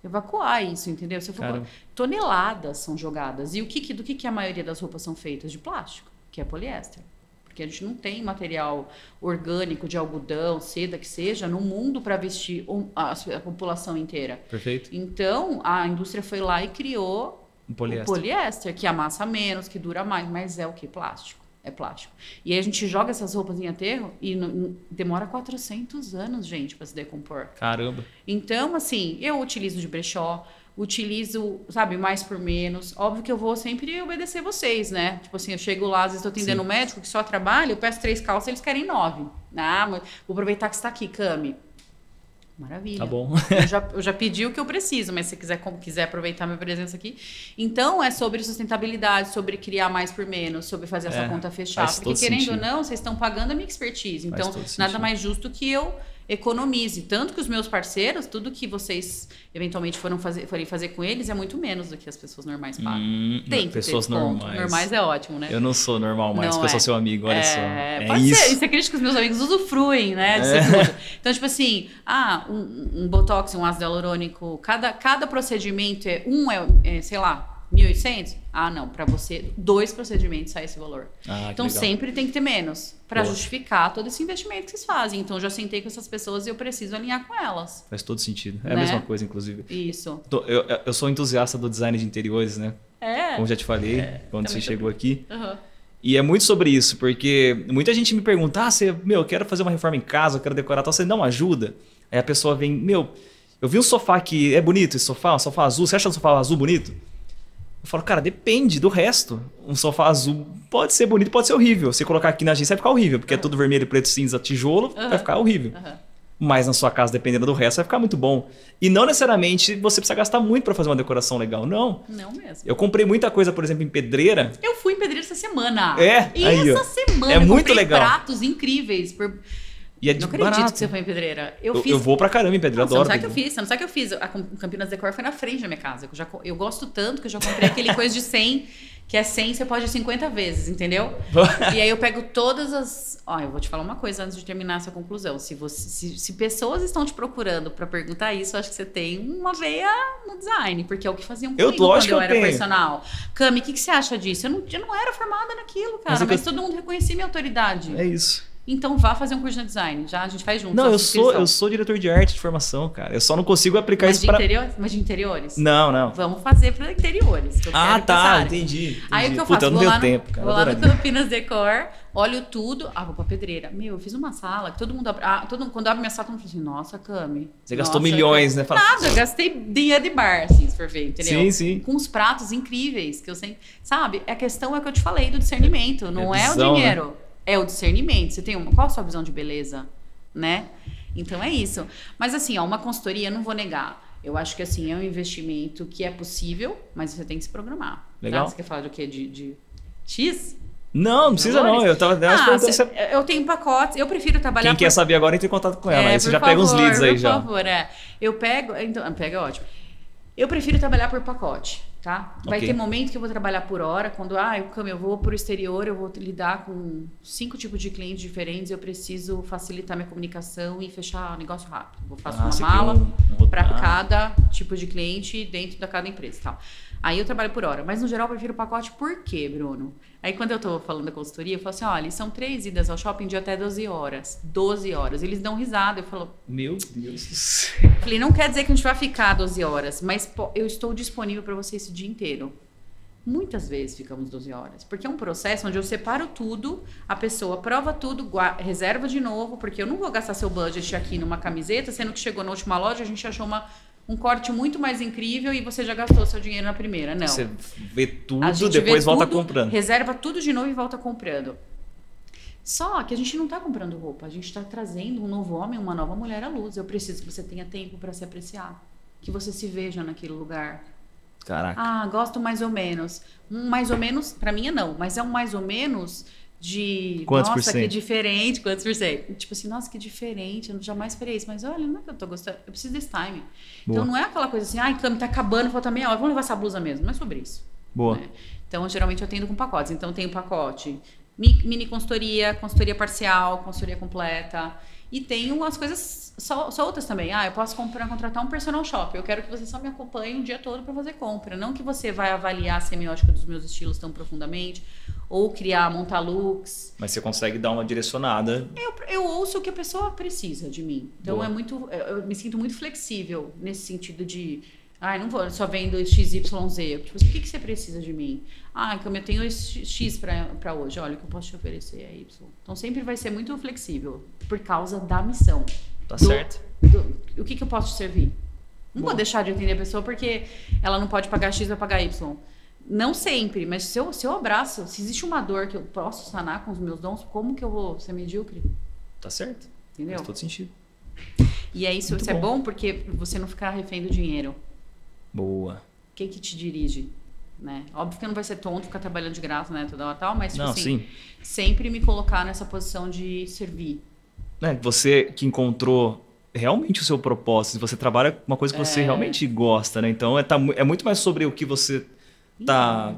evacuar isso, entendeu? Se for, toneladas são jogadas. E o que, do que, que a maioria das roupas são feitas? De plástico, que é poliéster porque a gente não tem material orgânico de algodão, seda que seja, no mundo para vestir a, a, população inteira. Perfeito. Então, a indústria foi lá e criou um poliéster. o poliéster, que amassa menos, que dura mais, mas é o que? Plástico. É plástico. E aí a gente joga essas roupas em aterro e no, demora 400 anos, gente, para se decompor. Caramba. Então, assim, eu utilizo de brechó, utilizo, sabe, mais por menos. Óbvio que eu vou sempre obedecer vocês, né? Tipo assim, eu chego lá, às vezes estou atendendo um médico que só trabalha, eu peço três calças, eles querem nove. Ah, mas vou aproveitar que está aqui, Cami. Maravilha. Tá bom. eu, já, eu já pedi o que eu preciso, mas se quiser, quiser aproveitar minha presença aqui. Então, é sobre sustentabilidade, sobre criar mais por menos, sobre fazer essa é, conta fechar. Porque, querendo sentido. ou não, vocês estão pagando a minha expertise. Então, nada mais justo que eu economize. Tanto que os meus parceiros, tudo que vocês eventualmente foram fazer, forem fazer com eles é muito menos do que as pessoas normais pagam. Hum, Tem que pessoas ter ponto. normais. Normais é ótimo, né? Eu não sou normal mais, Não eu sou é. seu amigo, olha só. É, É pode isso. ser. Isso é crítico que os meus amigos usufruem, né? É. Então, tipo assim, ah, um, um botox, um ácido hialurônico, cada, cada procedimento é um, é, é, sei lá, 1.800? Ah, não. Pra você, dois procedimentos sai esse valor. Ah, então, sempre tem que ter menos pra Boa. justificar todo esse investimento que vocês fazem. Então, eu já sentei com essas pessoas e eu preciso alinhar com elas. Faz todo sentido. É a Né? mesma coisa, inclusive. Isso. Eu, eu sou entusiasta do design de interiores, né? É. Como já te falei, quando você chegou aqui. Aham. E é muito sobre isso, porque muita gente me pergunta: ah, você, meu, eu quero fazer uma reforma em casa, eu quero decorar tal, você não ajuda? Aí a pessoa vem, meu, eu vi um sofá que é bonito esse sofá, um sofá azul, você acha o sofá azul bonito? Eu falo, cara, depende do resto. Um sofá azul pode ser bonito, pode ser horrível. Se colocar aqui na agência vai ficar horrível, porque é tudo vermelho, preto, cinza, tijolo, vai Aham. ficar horrível. Aham. Mas na sua casa, dependendo do resto, vai ficar muito bom. E não necessariamente você precisa gastar muito para fazer uma decoração legal, não. Não mesmo. Eu comprei muita coisa, por exemplo, em pedreira. Eu fui em pedreira essa semana. É? E Aí, essa semana É eu muito comprei legal. pratos incríveis. Por... E é de Não acredito barato. que você foi em pedreira. Eu, Eu, fiz. eu vou pra caramba em pedreira, Não, você não adoro. sabe o que eu pedreira. fiz, você não sabe o que eu fiz. A Cam- Campinas Decor foi na frente da minha casa. Eu, já, eu gosto tanto que eu já comprei aquele coisa de 100, que é 100, você pode ir 50 vezes, entendeu? e aí eu pego todas as. Ó, eu vou te falar uma coisa antes de terminar essa conclusão. Se, você, se, se pessoas estão te procurando pra perguntar isso, eu acho que você tem uma veia no design, porque é o que faziam Eu- comigo lógico quando eu, eu era tenho. personal. Cami, o que, que você acha disso? Eu não, eu não era formada naquilo, cara, Mas mas, eu- todo mundo reconhecia minha autoridade. É isso. Então vá fazer um curso de design. Já a gente faz junto. Não, eu sou, eu sou diretor de arte de formação, cara. Eu só não consigo aplicar Mas isso interiores? Mas de interiores? Não, não. Vamos fazer para interiores. Ah, tá, entendi, entendi. Aí o que eu Puta, faço? eu não vou lá no, tempo, cara. Vou lá no. Campinas Decor, olho tudo. Ah, vou pra pedreira. Meu, eu fiz uma sala que todo mundo. abre- Ah, todo, quando abre minha sala, todo mundo fala assim: Nossa, Cami. Você gastou nossa, milhões, né? Fala- Nada, eu gastei dinheiro de bar, assim, se for ver, entendeu? Sim, sim. Com os pratos incríveis que eu sempre. Sabe? A questão é o que eu te falei do discernimento. Não é, visão, o né? É o discernimento. Você tem uma. Qual a sua visão de beleza? Né? Então é isso. Mas assim, ó, uma consultoria, não vou negar. Eu acho que assim, é um investimento que é possível, mas você tem que se programar. tá? Legal. Você quer falar do quê? De, de X? Não, não precisa não. Eu tava Ah, cê- se... eu tenho pacotes, eu prefiro trabalhar Quem por quer saber agora entra em contato com ela. é, aí você por já pega uns favor, leads aí por já. favor, é. Eu pego, então, pega é ótimo. Eu prefiro trabalhar por pacote, tá? Vai Ok. ter momento que eu vou trabalhar por hora, quando ah, eu, eu vou pro exterior, eu vou lidar com cinco tipos de clientes diferentes, eu preciso facilitar minha comunicação e fechar o negócio rápido. Eu faço Ah, uma mala um- um para cada tipo de cliente dentro da cada empresa, tal. Aí eu trabalho por hora, mas no geral eu prefiro pacote por quê, Bruno? Aí quando eu tô falando da consultoria, eu falo assim, olha, são três idas ao shopping de até 12 horas. 12 horas. Eles dão risada. Eu falo, Meu Deus do céu. Falei, não quer dizer que a gente vai ficar 12 horas, mas eu estou disponível para você esse dia inteiro. Muitas vezes ficamos 12 horas, porque é um processo onde eu separo tudo, a pessoa prova tudo, reserva de novo, porque eu não vou gastar seu budget aqui numa camiseta, sendo que chegou na última loja, a gente achou uma, um corte muito mais incrível e você já gastou seu dinheiro na primeira. Não. Você vê tudo, depois vê volta tudo, comprando. Reserva tudo de novo e volta comprando. Só que a gente não tá comprando roupa, a gente tá trazendo um novo homem, uma nova mulher à luz. Eu preciso que você tenha tempo para se apreciar, que você se veja naquele lugar. Caraca. Ah, gosto mais ou menos. Um mais ou menos, para mim é não, mas é um mais ou menos de Quantos por nossa, que cento? diferente, quantos por cento? Tipo assim, nossa, que diferente, eu jamais esperei isso, mas olha, não é que eu tô gostando, eu preciso desse time. Então Boa. não é aquela coisa assim, ai, Cami, tá acabando, falta meia hora, vamos levar essa blusa mesmo. Não é sobre isso. Boa. né? Então, geralmente eu atendo com pacotes. Então, tem o pacote mi- mini consultoria, consultoria parcial, consultoria completa. E tem umas coisas sol- soltas também. Ah, eu posso comprar, contratar um personal shop. Eu quero que você só me acompanhe o dia todo para fazer compra. Não que você vai avaliar a semiótica dos meus estilos tão profundamente. Ou criar, montar looks. Mas você consegue dar uma direcionada. Eu, eu ouço o que a pessoa precisa de mim. Então Boa. é muito. Eu me sinto muito flexível nesse sentido de. Ai, não vou só vendo XYZ. Tipo, assim, o que, que você precisa de mim? Ah, como eu tenho esse X pra, pra hoje. Olha, o que eu posso te oferecer é Y. Então sempre vai ser muito flexível. Por causa da missão. Tá Do- certo? do- o que, que eu posso te servir? Não Boa. vou deixar de atender a pessoa porque ela não pode pagar X, vai pagar Y. Não sempre, mas se eu, se eu abraço, se existe uma dor que eu posso sanar com os meus dons, como que eu vou ser medíocre? Tá certo. Entendeu? Faz todo sentido. E é isso, Muito isso é bom. bom porque você não ficar refém do dinheiro. Boa. O que que te dirige? Né? Óbvio que não vai ser tonto ficar trabalhando de graça, né? Toda hora tal, mas tipo Não, assim, sim. sempre me colocar nessa posição de servir. né, você que encontrou realmente o seu propósito, você trabalha com uma coisa que você É. realmente gosta, né? Então é, tá é muito mais sobre o que você tá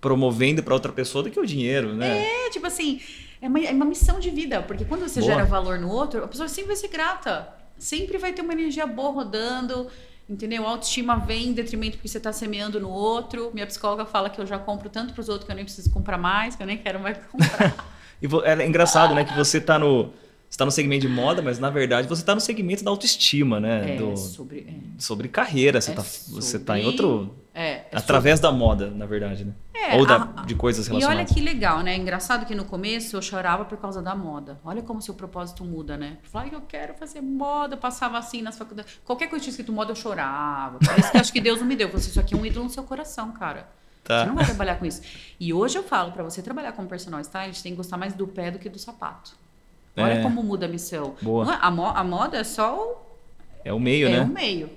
promovendo para outra pessoa do que o dinheiro, né? É, tipo assim, é uma, é uma missão de vida, porque quando você Boa. gera valor no outro, a pessoa sempre vai ser grata. Sempre vai ter uma energia boa rodando, entendeu? A autoestima vem em detrimento porque você tá semeando no outro. Minha psicóloga fala que eu já compro tanto pros outros que eu nem preciso comprar mais, que eu nem quero mais comprar. E é engraçado, né, que você tá no você tá no segmento de moda, mas na verdade você tá no segmento da autoestima, né? é, Do- sobre. É, sobre carreira, você, É tá, você tá em sobre- outro. é, é através da moda, na verdade, né? É, Ou da- a- de coisas E olha relacionadas. que legal, né? Engraçado que no começo eu chorava por causa da moda. Olha como seu propósito muda, né? Eu falava, "Ai, eu quero fazer moda, eu passava assim nas faculdades. Qualquer coisa que tinha escrito moda, eu chorava. Isso que acho que Deus não me deu. Eu falei, assim, isso aqui é um ídolo no seu coração, cara. Tá. Você não vai trabalhar com isso. E hoje eu falo, pra você trabalhar como personal stylist, tem que gostar mais do pé do que do sapato. Olha É. como muda a missão. Boa. É- A, mo- a moda é só o É o meio, é né? um meio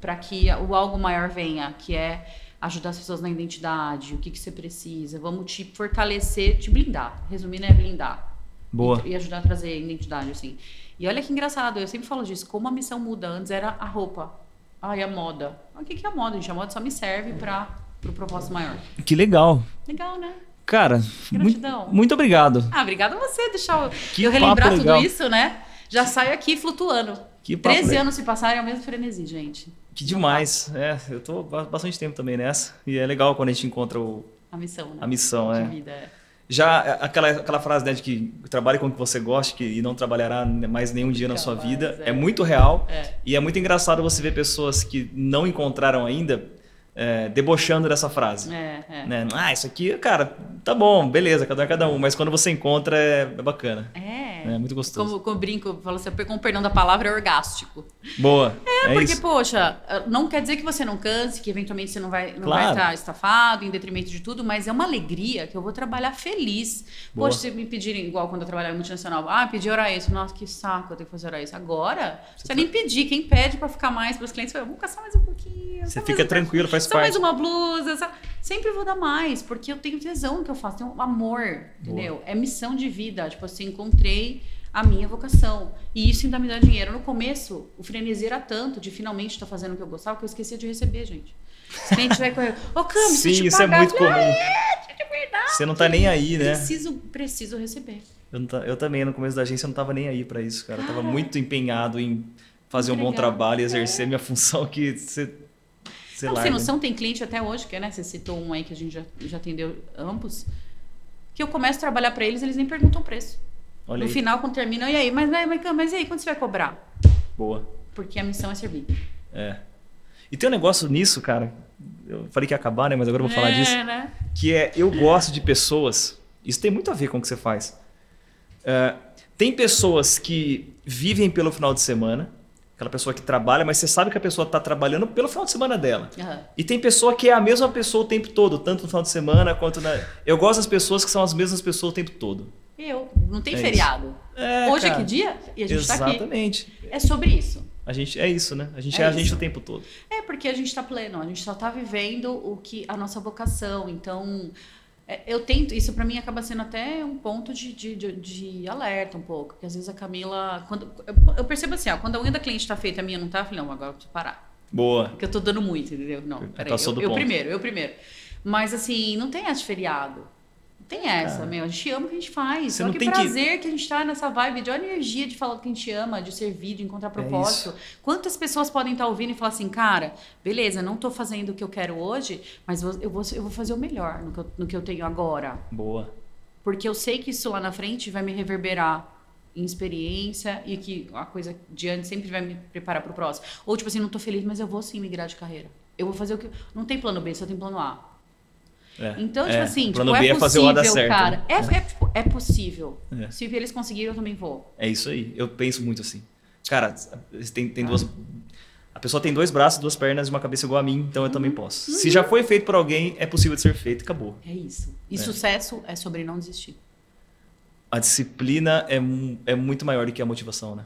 para que o algo maior venha, que é ajudar as pessoas na identidade, o que, que você precisa. Vamos te fortalecer, te blindar. Resumindo, é blindar. Boa. E, e ajudar a trazer identidade, assim. E olha que engraçado, eu sempre falo disso, como a missão muda. Antes era a roupa. Ai, a moda. O que, que é a moda, gente? A moda só me serve para o propósito maior. Que legal. Legal, né? Cara, muito, Gratidão. muito obrigado. Ah, obrigada a você deixar eu, Que eu relembrar tudo legal. isso, né? Já saio aqui flutuando. Que papo 13 legal. anos se passaram é o mesmo frenesi, gente. Que demais. É, eu tô ba- bastante tempo também nessa. E é legal quando a gente encontra o- A missão, né? a missão, é. vida. é. Já é, aquela, aquela frase né, de que trabalhe com o que você goste que, e não trabalhará mais nenhum dia na sua vida é. é. muito real. É. E é muito engraçado você ver pessoas que não encontraram ainda é, debochando dessa frase. É, é. Né? Ah, isso aqui, cara, tá bom, beleza, cada um é cada um. Mas quando você encontra é, é bacana. É. É muito gostoso. Como, como eu brinco, eu falo assim, com o perdão da palavra, é orgástico. Boa. É, Porque, isso. poxa, não quer dizer que você não canse, que eventualmente você não vai não Claro. vai estar estafado, em detrimento de tudo, mas é uma alegria que eu vou trabalhar feliz. Boa. Poxa, se me pedirem, igual quando eu trabalhava multinacional, ah, pedi hora extra. Nossa, que saco eu tenho que fazer hora extra. Agora, você tá nem pedir. Quem pede pra ficar mais pros clientes, fala, vamos caçar mais um pouquinho. Você fica tranquilo, faz Só mais parte. uma blusa. só- Sempre vou dar mais, porque eu tenho tesão que eu faço, tenho amor, entendeu? É missão de vida. Tipo assim, encontrei a minha vocação. E isso ainda me dá dinheiro. No começo, o frenesi era tanto de finalmente estar fazendo o que eu gostava que eu esquecia de receber, gente. Se a gente vai correr, ô Cami, se eu Sim, isso é pagar, muito eu falei, comum. "Ah, é, de verdade. Você não tá nem aí, né? Preciso, preciso receber. Eu, tá- eu também, no começo da agência, eu não tava nem aí pra isso, cara. Eu tava muito empenhado em fazer um bom trabalho e exercer minha função que você. Sei Não, lá. sem noção, tem cliente até hoje, que né? Você citou um aí que a gente já, já atendeu ambos. Que eu começo a trabalhar pra eles, eles nem perguntam o preço. Olha no aí. final, quando termina, e aí, mas, mas, mas, mas e aí, quando você vai cobrar? Boa. Porque a missão é servir. É. E tem um negócio nisso, cara. Eu falei que ia acabar, né? Mas agora eu vou falar é, disso. Né? que é eu gosto de pessoas. Isso tem muito a ver com o que você faz. É, tem pessoas que vivem pelo final de semana, aquela pessoa que trabalha, mas você sabe que a pessoa está trabalhando pelo final de semana dela. Aham. E tem pessoa que é a mesma pessoa o tempo todo, tanto no final de semana quanto na. Eu gosto das pessoas que são as mesmas pessoas o tempo todo. Eu. Não tem É feriado. É, Hoje é cara. que dia? E a gente tá aqui. Exatamente. É sobre isso. A gente é isso, né? A gente É é, a gente o tempo todo. É porque a gente tá pleno, a gente só tá vivendo o que a nossa vocação. Então, é, eu tento, isso pra mim acaba sendo até um ponto de, de, de, de alerta um pouco, porque às vezes a Camila, quando eu, eu percebo assim, ó, quando a unha da cliente tá feita, a minha não tá, eu falei, não, agora eu preciso parar. Boa. Porque eu tô dando muito, entendeu? Não, peraí, eu, eu ponto. primeiro, eu primeiro. Mas assim, não tem de feriado. Tem essa, meu. A gente ama o que a gente faz. Você Olha não que tem que- prazer que... a gente tá nessa vibe de olha a energia de falar o que a gente ama, de servir, de encontrar propósito. Quantas pessoas podem estar ouvindo e falar assim, cara, beleza, não tô fazendo o que eu quero hoje, mas eu vou, eu vou fazer o melhor no que eu, no que eu tenho agora. Boa. Porque eu sei que isso lá na frente vai me reverberar em experiência e que a coisa de antes sempre vai me preparar pro próximo. Ou tipo assim, não tô feliz, mas eu vou sim migrar de carreira. Eu vou fazer o que. Não tem plano B, só tem plano A. É. Então, tipo É, assim, o plano tipo, B é é fazer o possível, certo, cara. né? É, é, tipo, é possível. É. Se eles conseguiram, eu também vou. É isso aí. Eu penso muito assim. Cara, tem, Ah. tem duas. A pessoa tem dois braços, duas pernas e uma cabeça igual a mim, então eu também Uhum. posso. Se já foi feito por alguém, é possível de ser feito. Acabou. É isso. E É. sucesso é sobre não desistir. A disciplina é, é muito maior do que a motivação, né?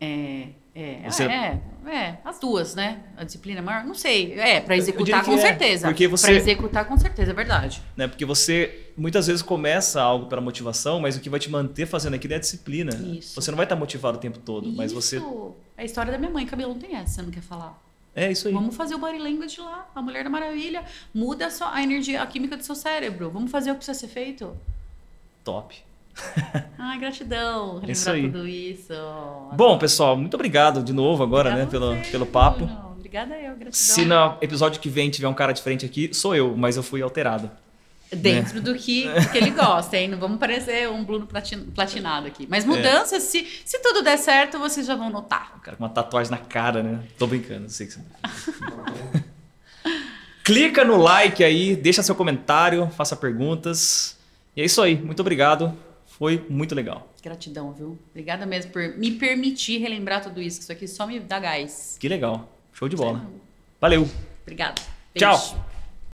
É, É, Você- é, é, as duas, né? A disciplina maior, não sei. É, pra Eu executar com é, certeza. porque você- Pra executar com certeza, é verdade. né? Porque você muitas vezes começa algo pela motivação, mas o que vai te manter fazendo aquilo é a disciplina. Isso. Você não vai estar motivado o tempo todo, mas você. Isso. É a história da minha mãe, cabelo não tem essa, você não quer falar. É isso aí. Vamos fazer o body language lá, a Mulher da Maravilha. Muda só a energia, a química do seu cérebro. Vamos fazer o que precisa ser feito. Top. Ai, gratidão. Isso Relembrar aí. tudo isso. Bom, pessoal, muito obrigado de novo agora, né, Obrigada a pelo, você, pelo papo. Bruno. Obrigada eu, gratidão. Se no episódio que vem tiver um cara diferente aqui, sou eu, mas eu fui alterado. Dentro do, que, do que ele gosta, hein? Não vamos parecer um Bruno platin- platinado aqui. É. Mas mudanças, se, se tudo der certo, vocês já vão notar. O cara com uma tatuagem na cara, né? Tô brincando, sei que você. Clica no like aí, deixa seu comentário, faça perguntas. E é isso aí. Muito obrigado. Foi muito legal. Gratidão, viu? Obrigada mesmo por me permitir relembrar tudo isso. Isso aqui só me dá gás. Que legal. Show de bola. Valeu. Obrigada. Tchau.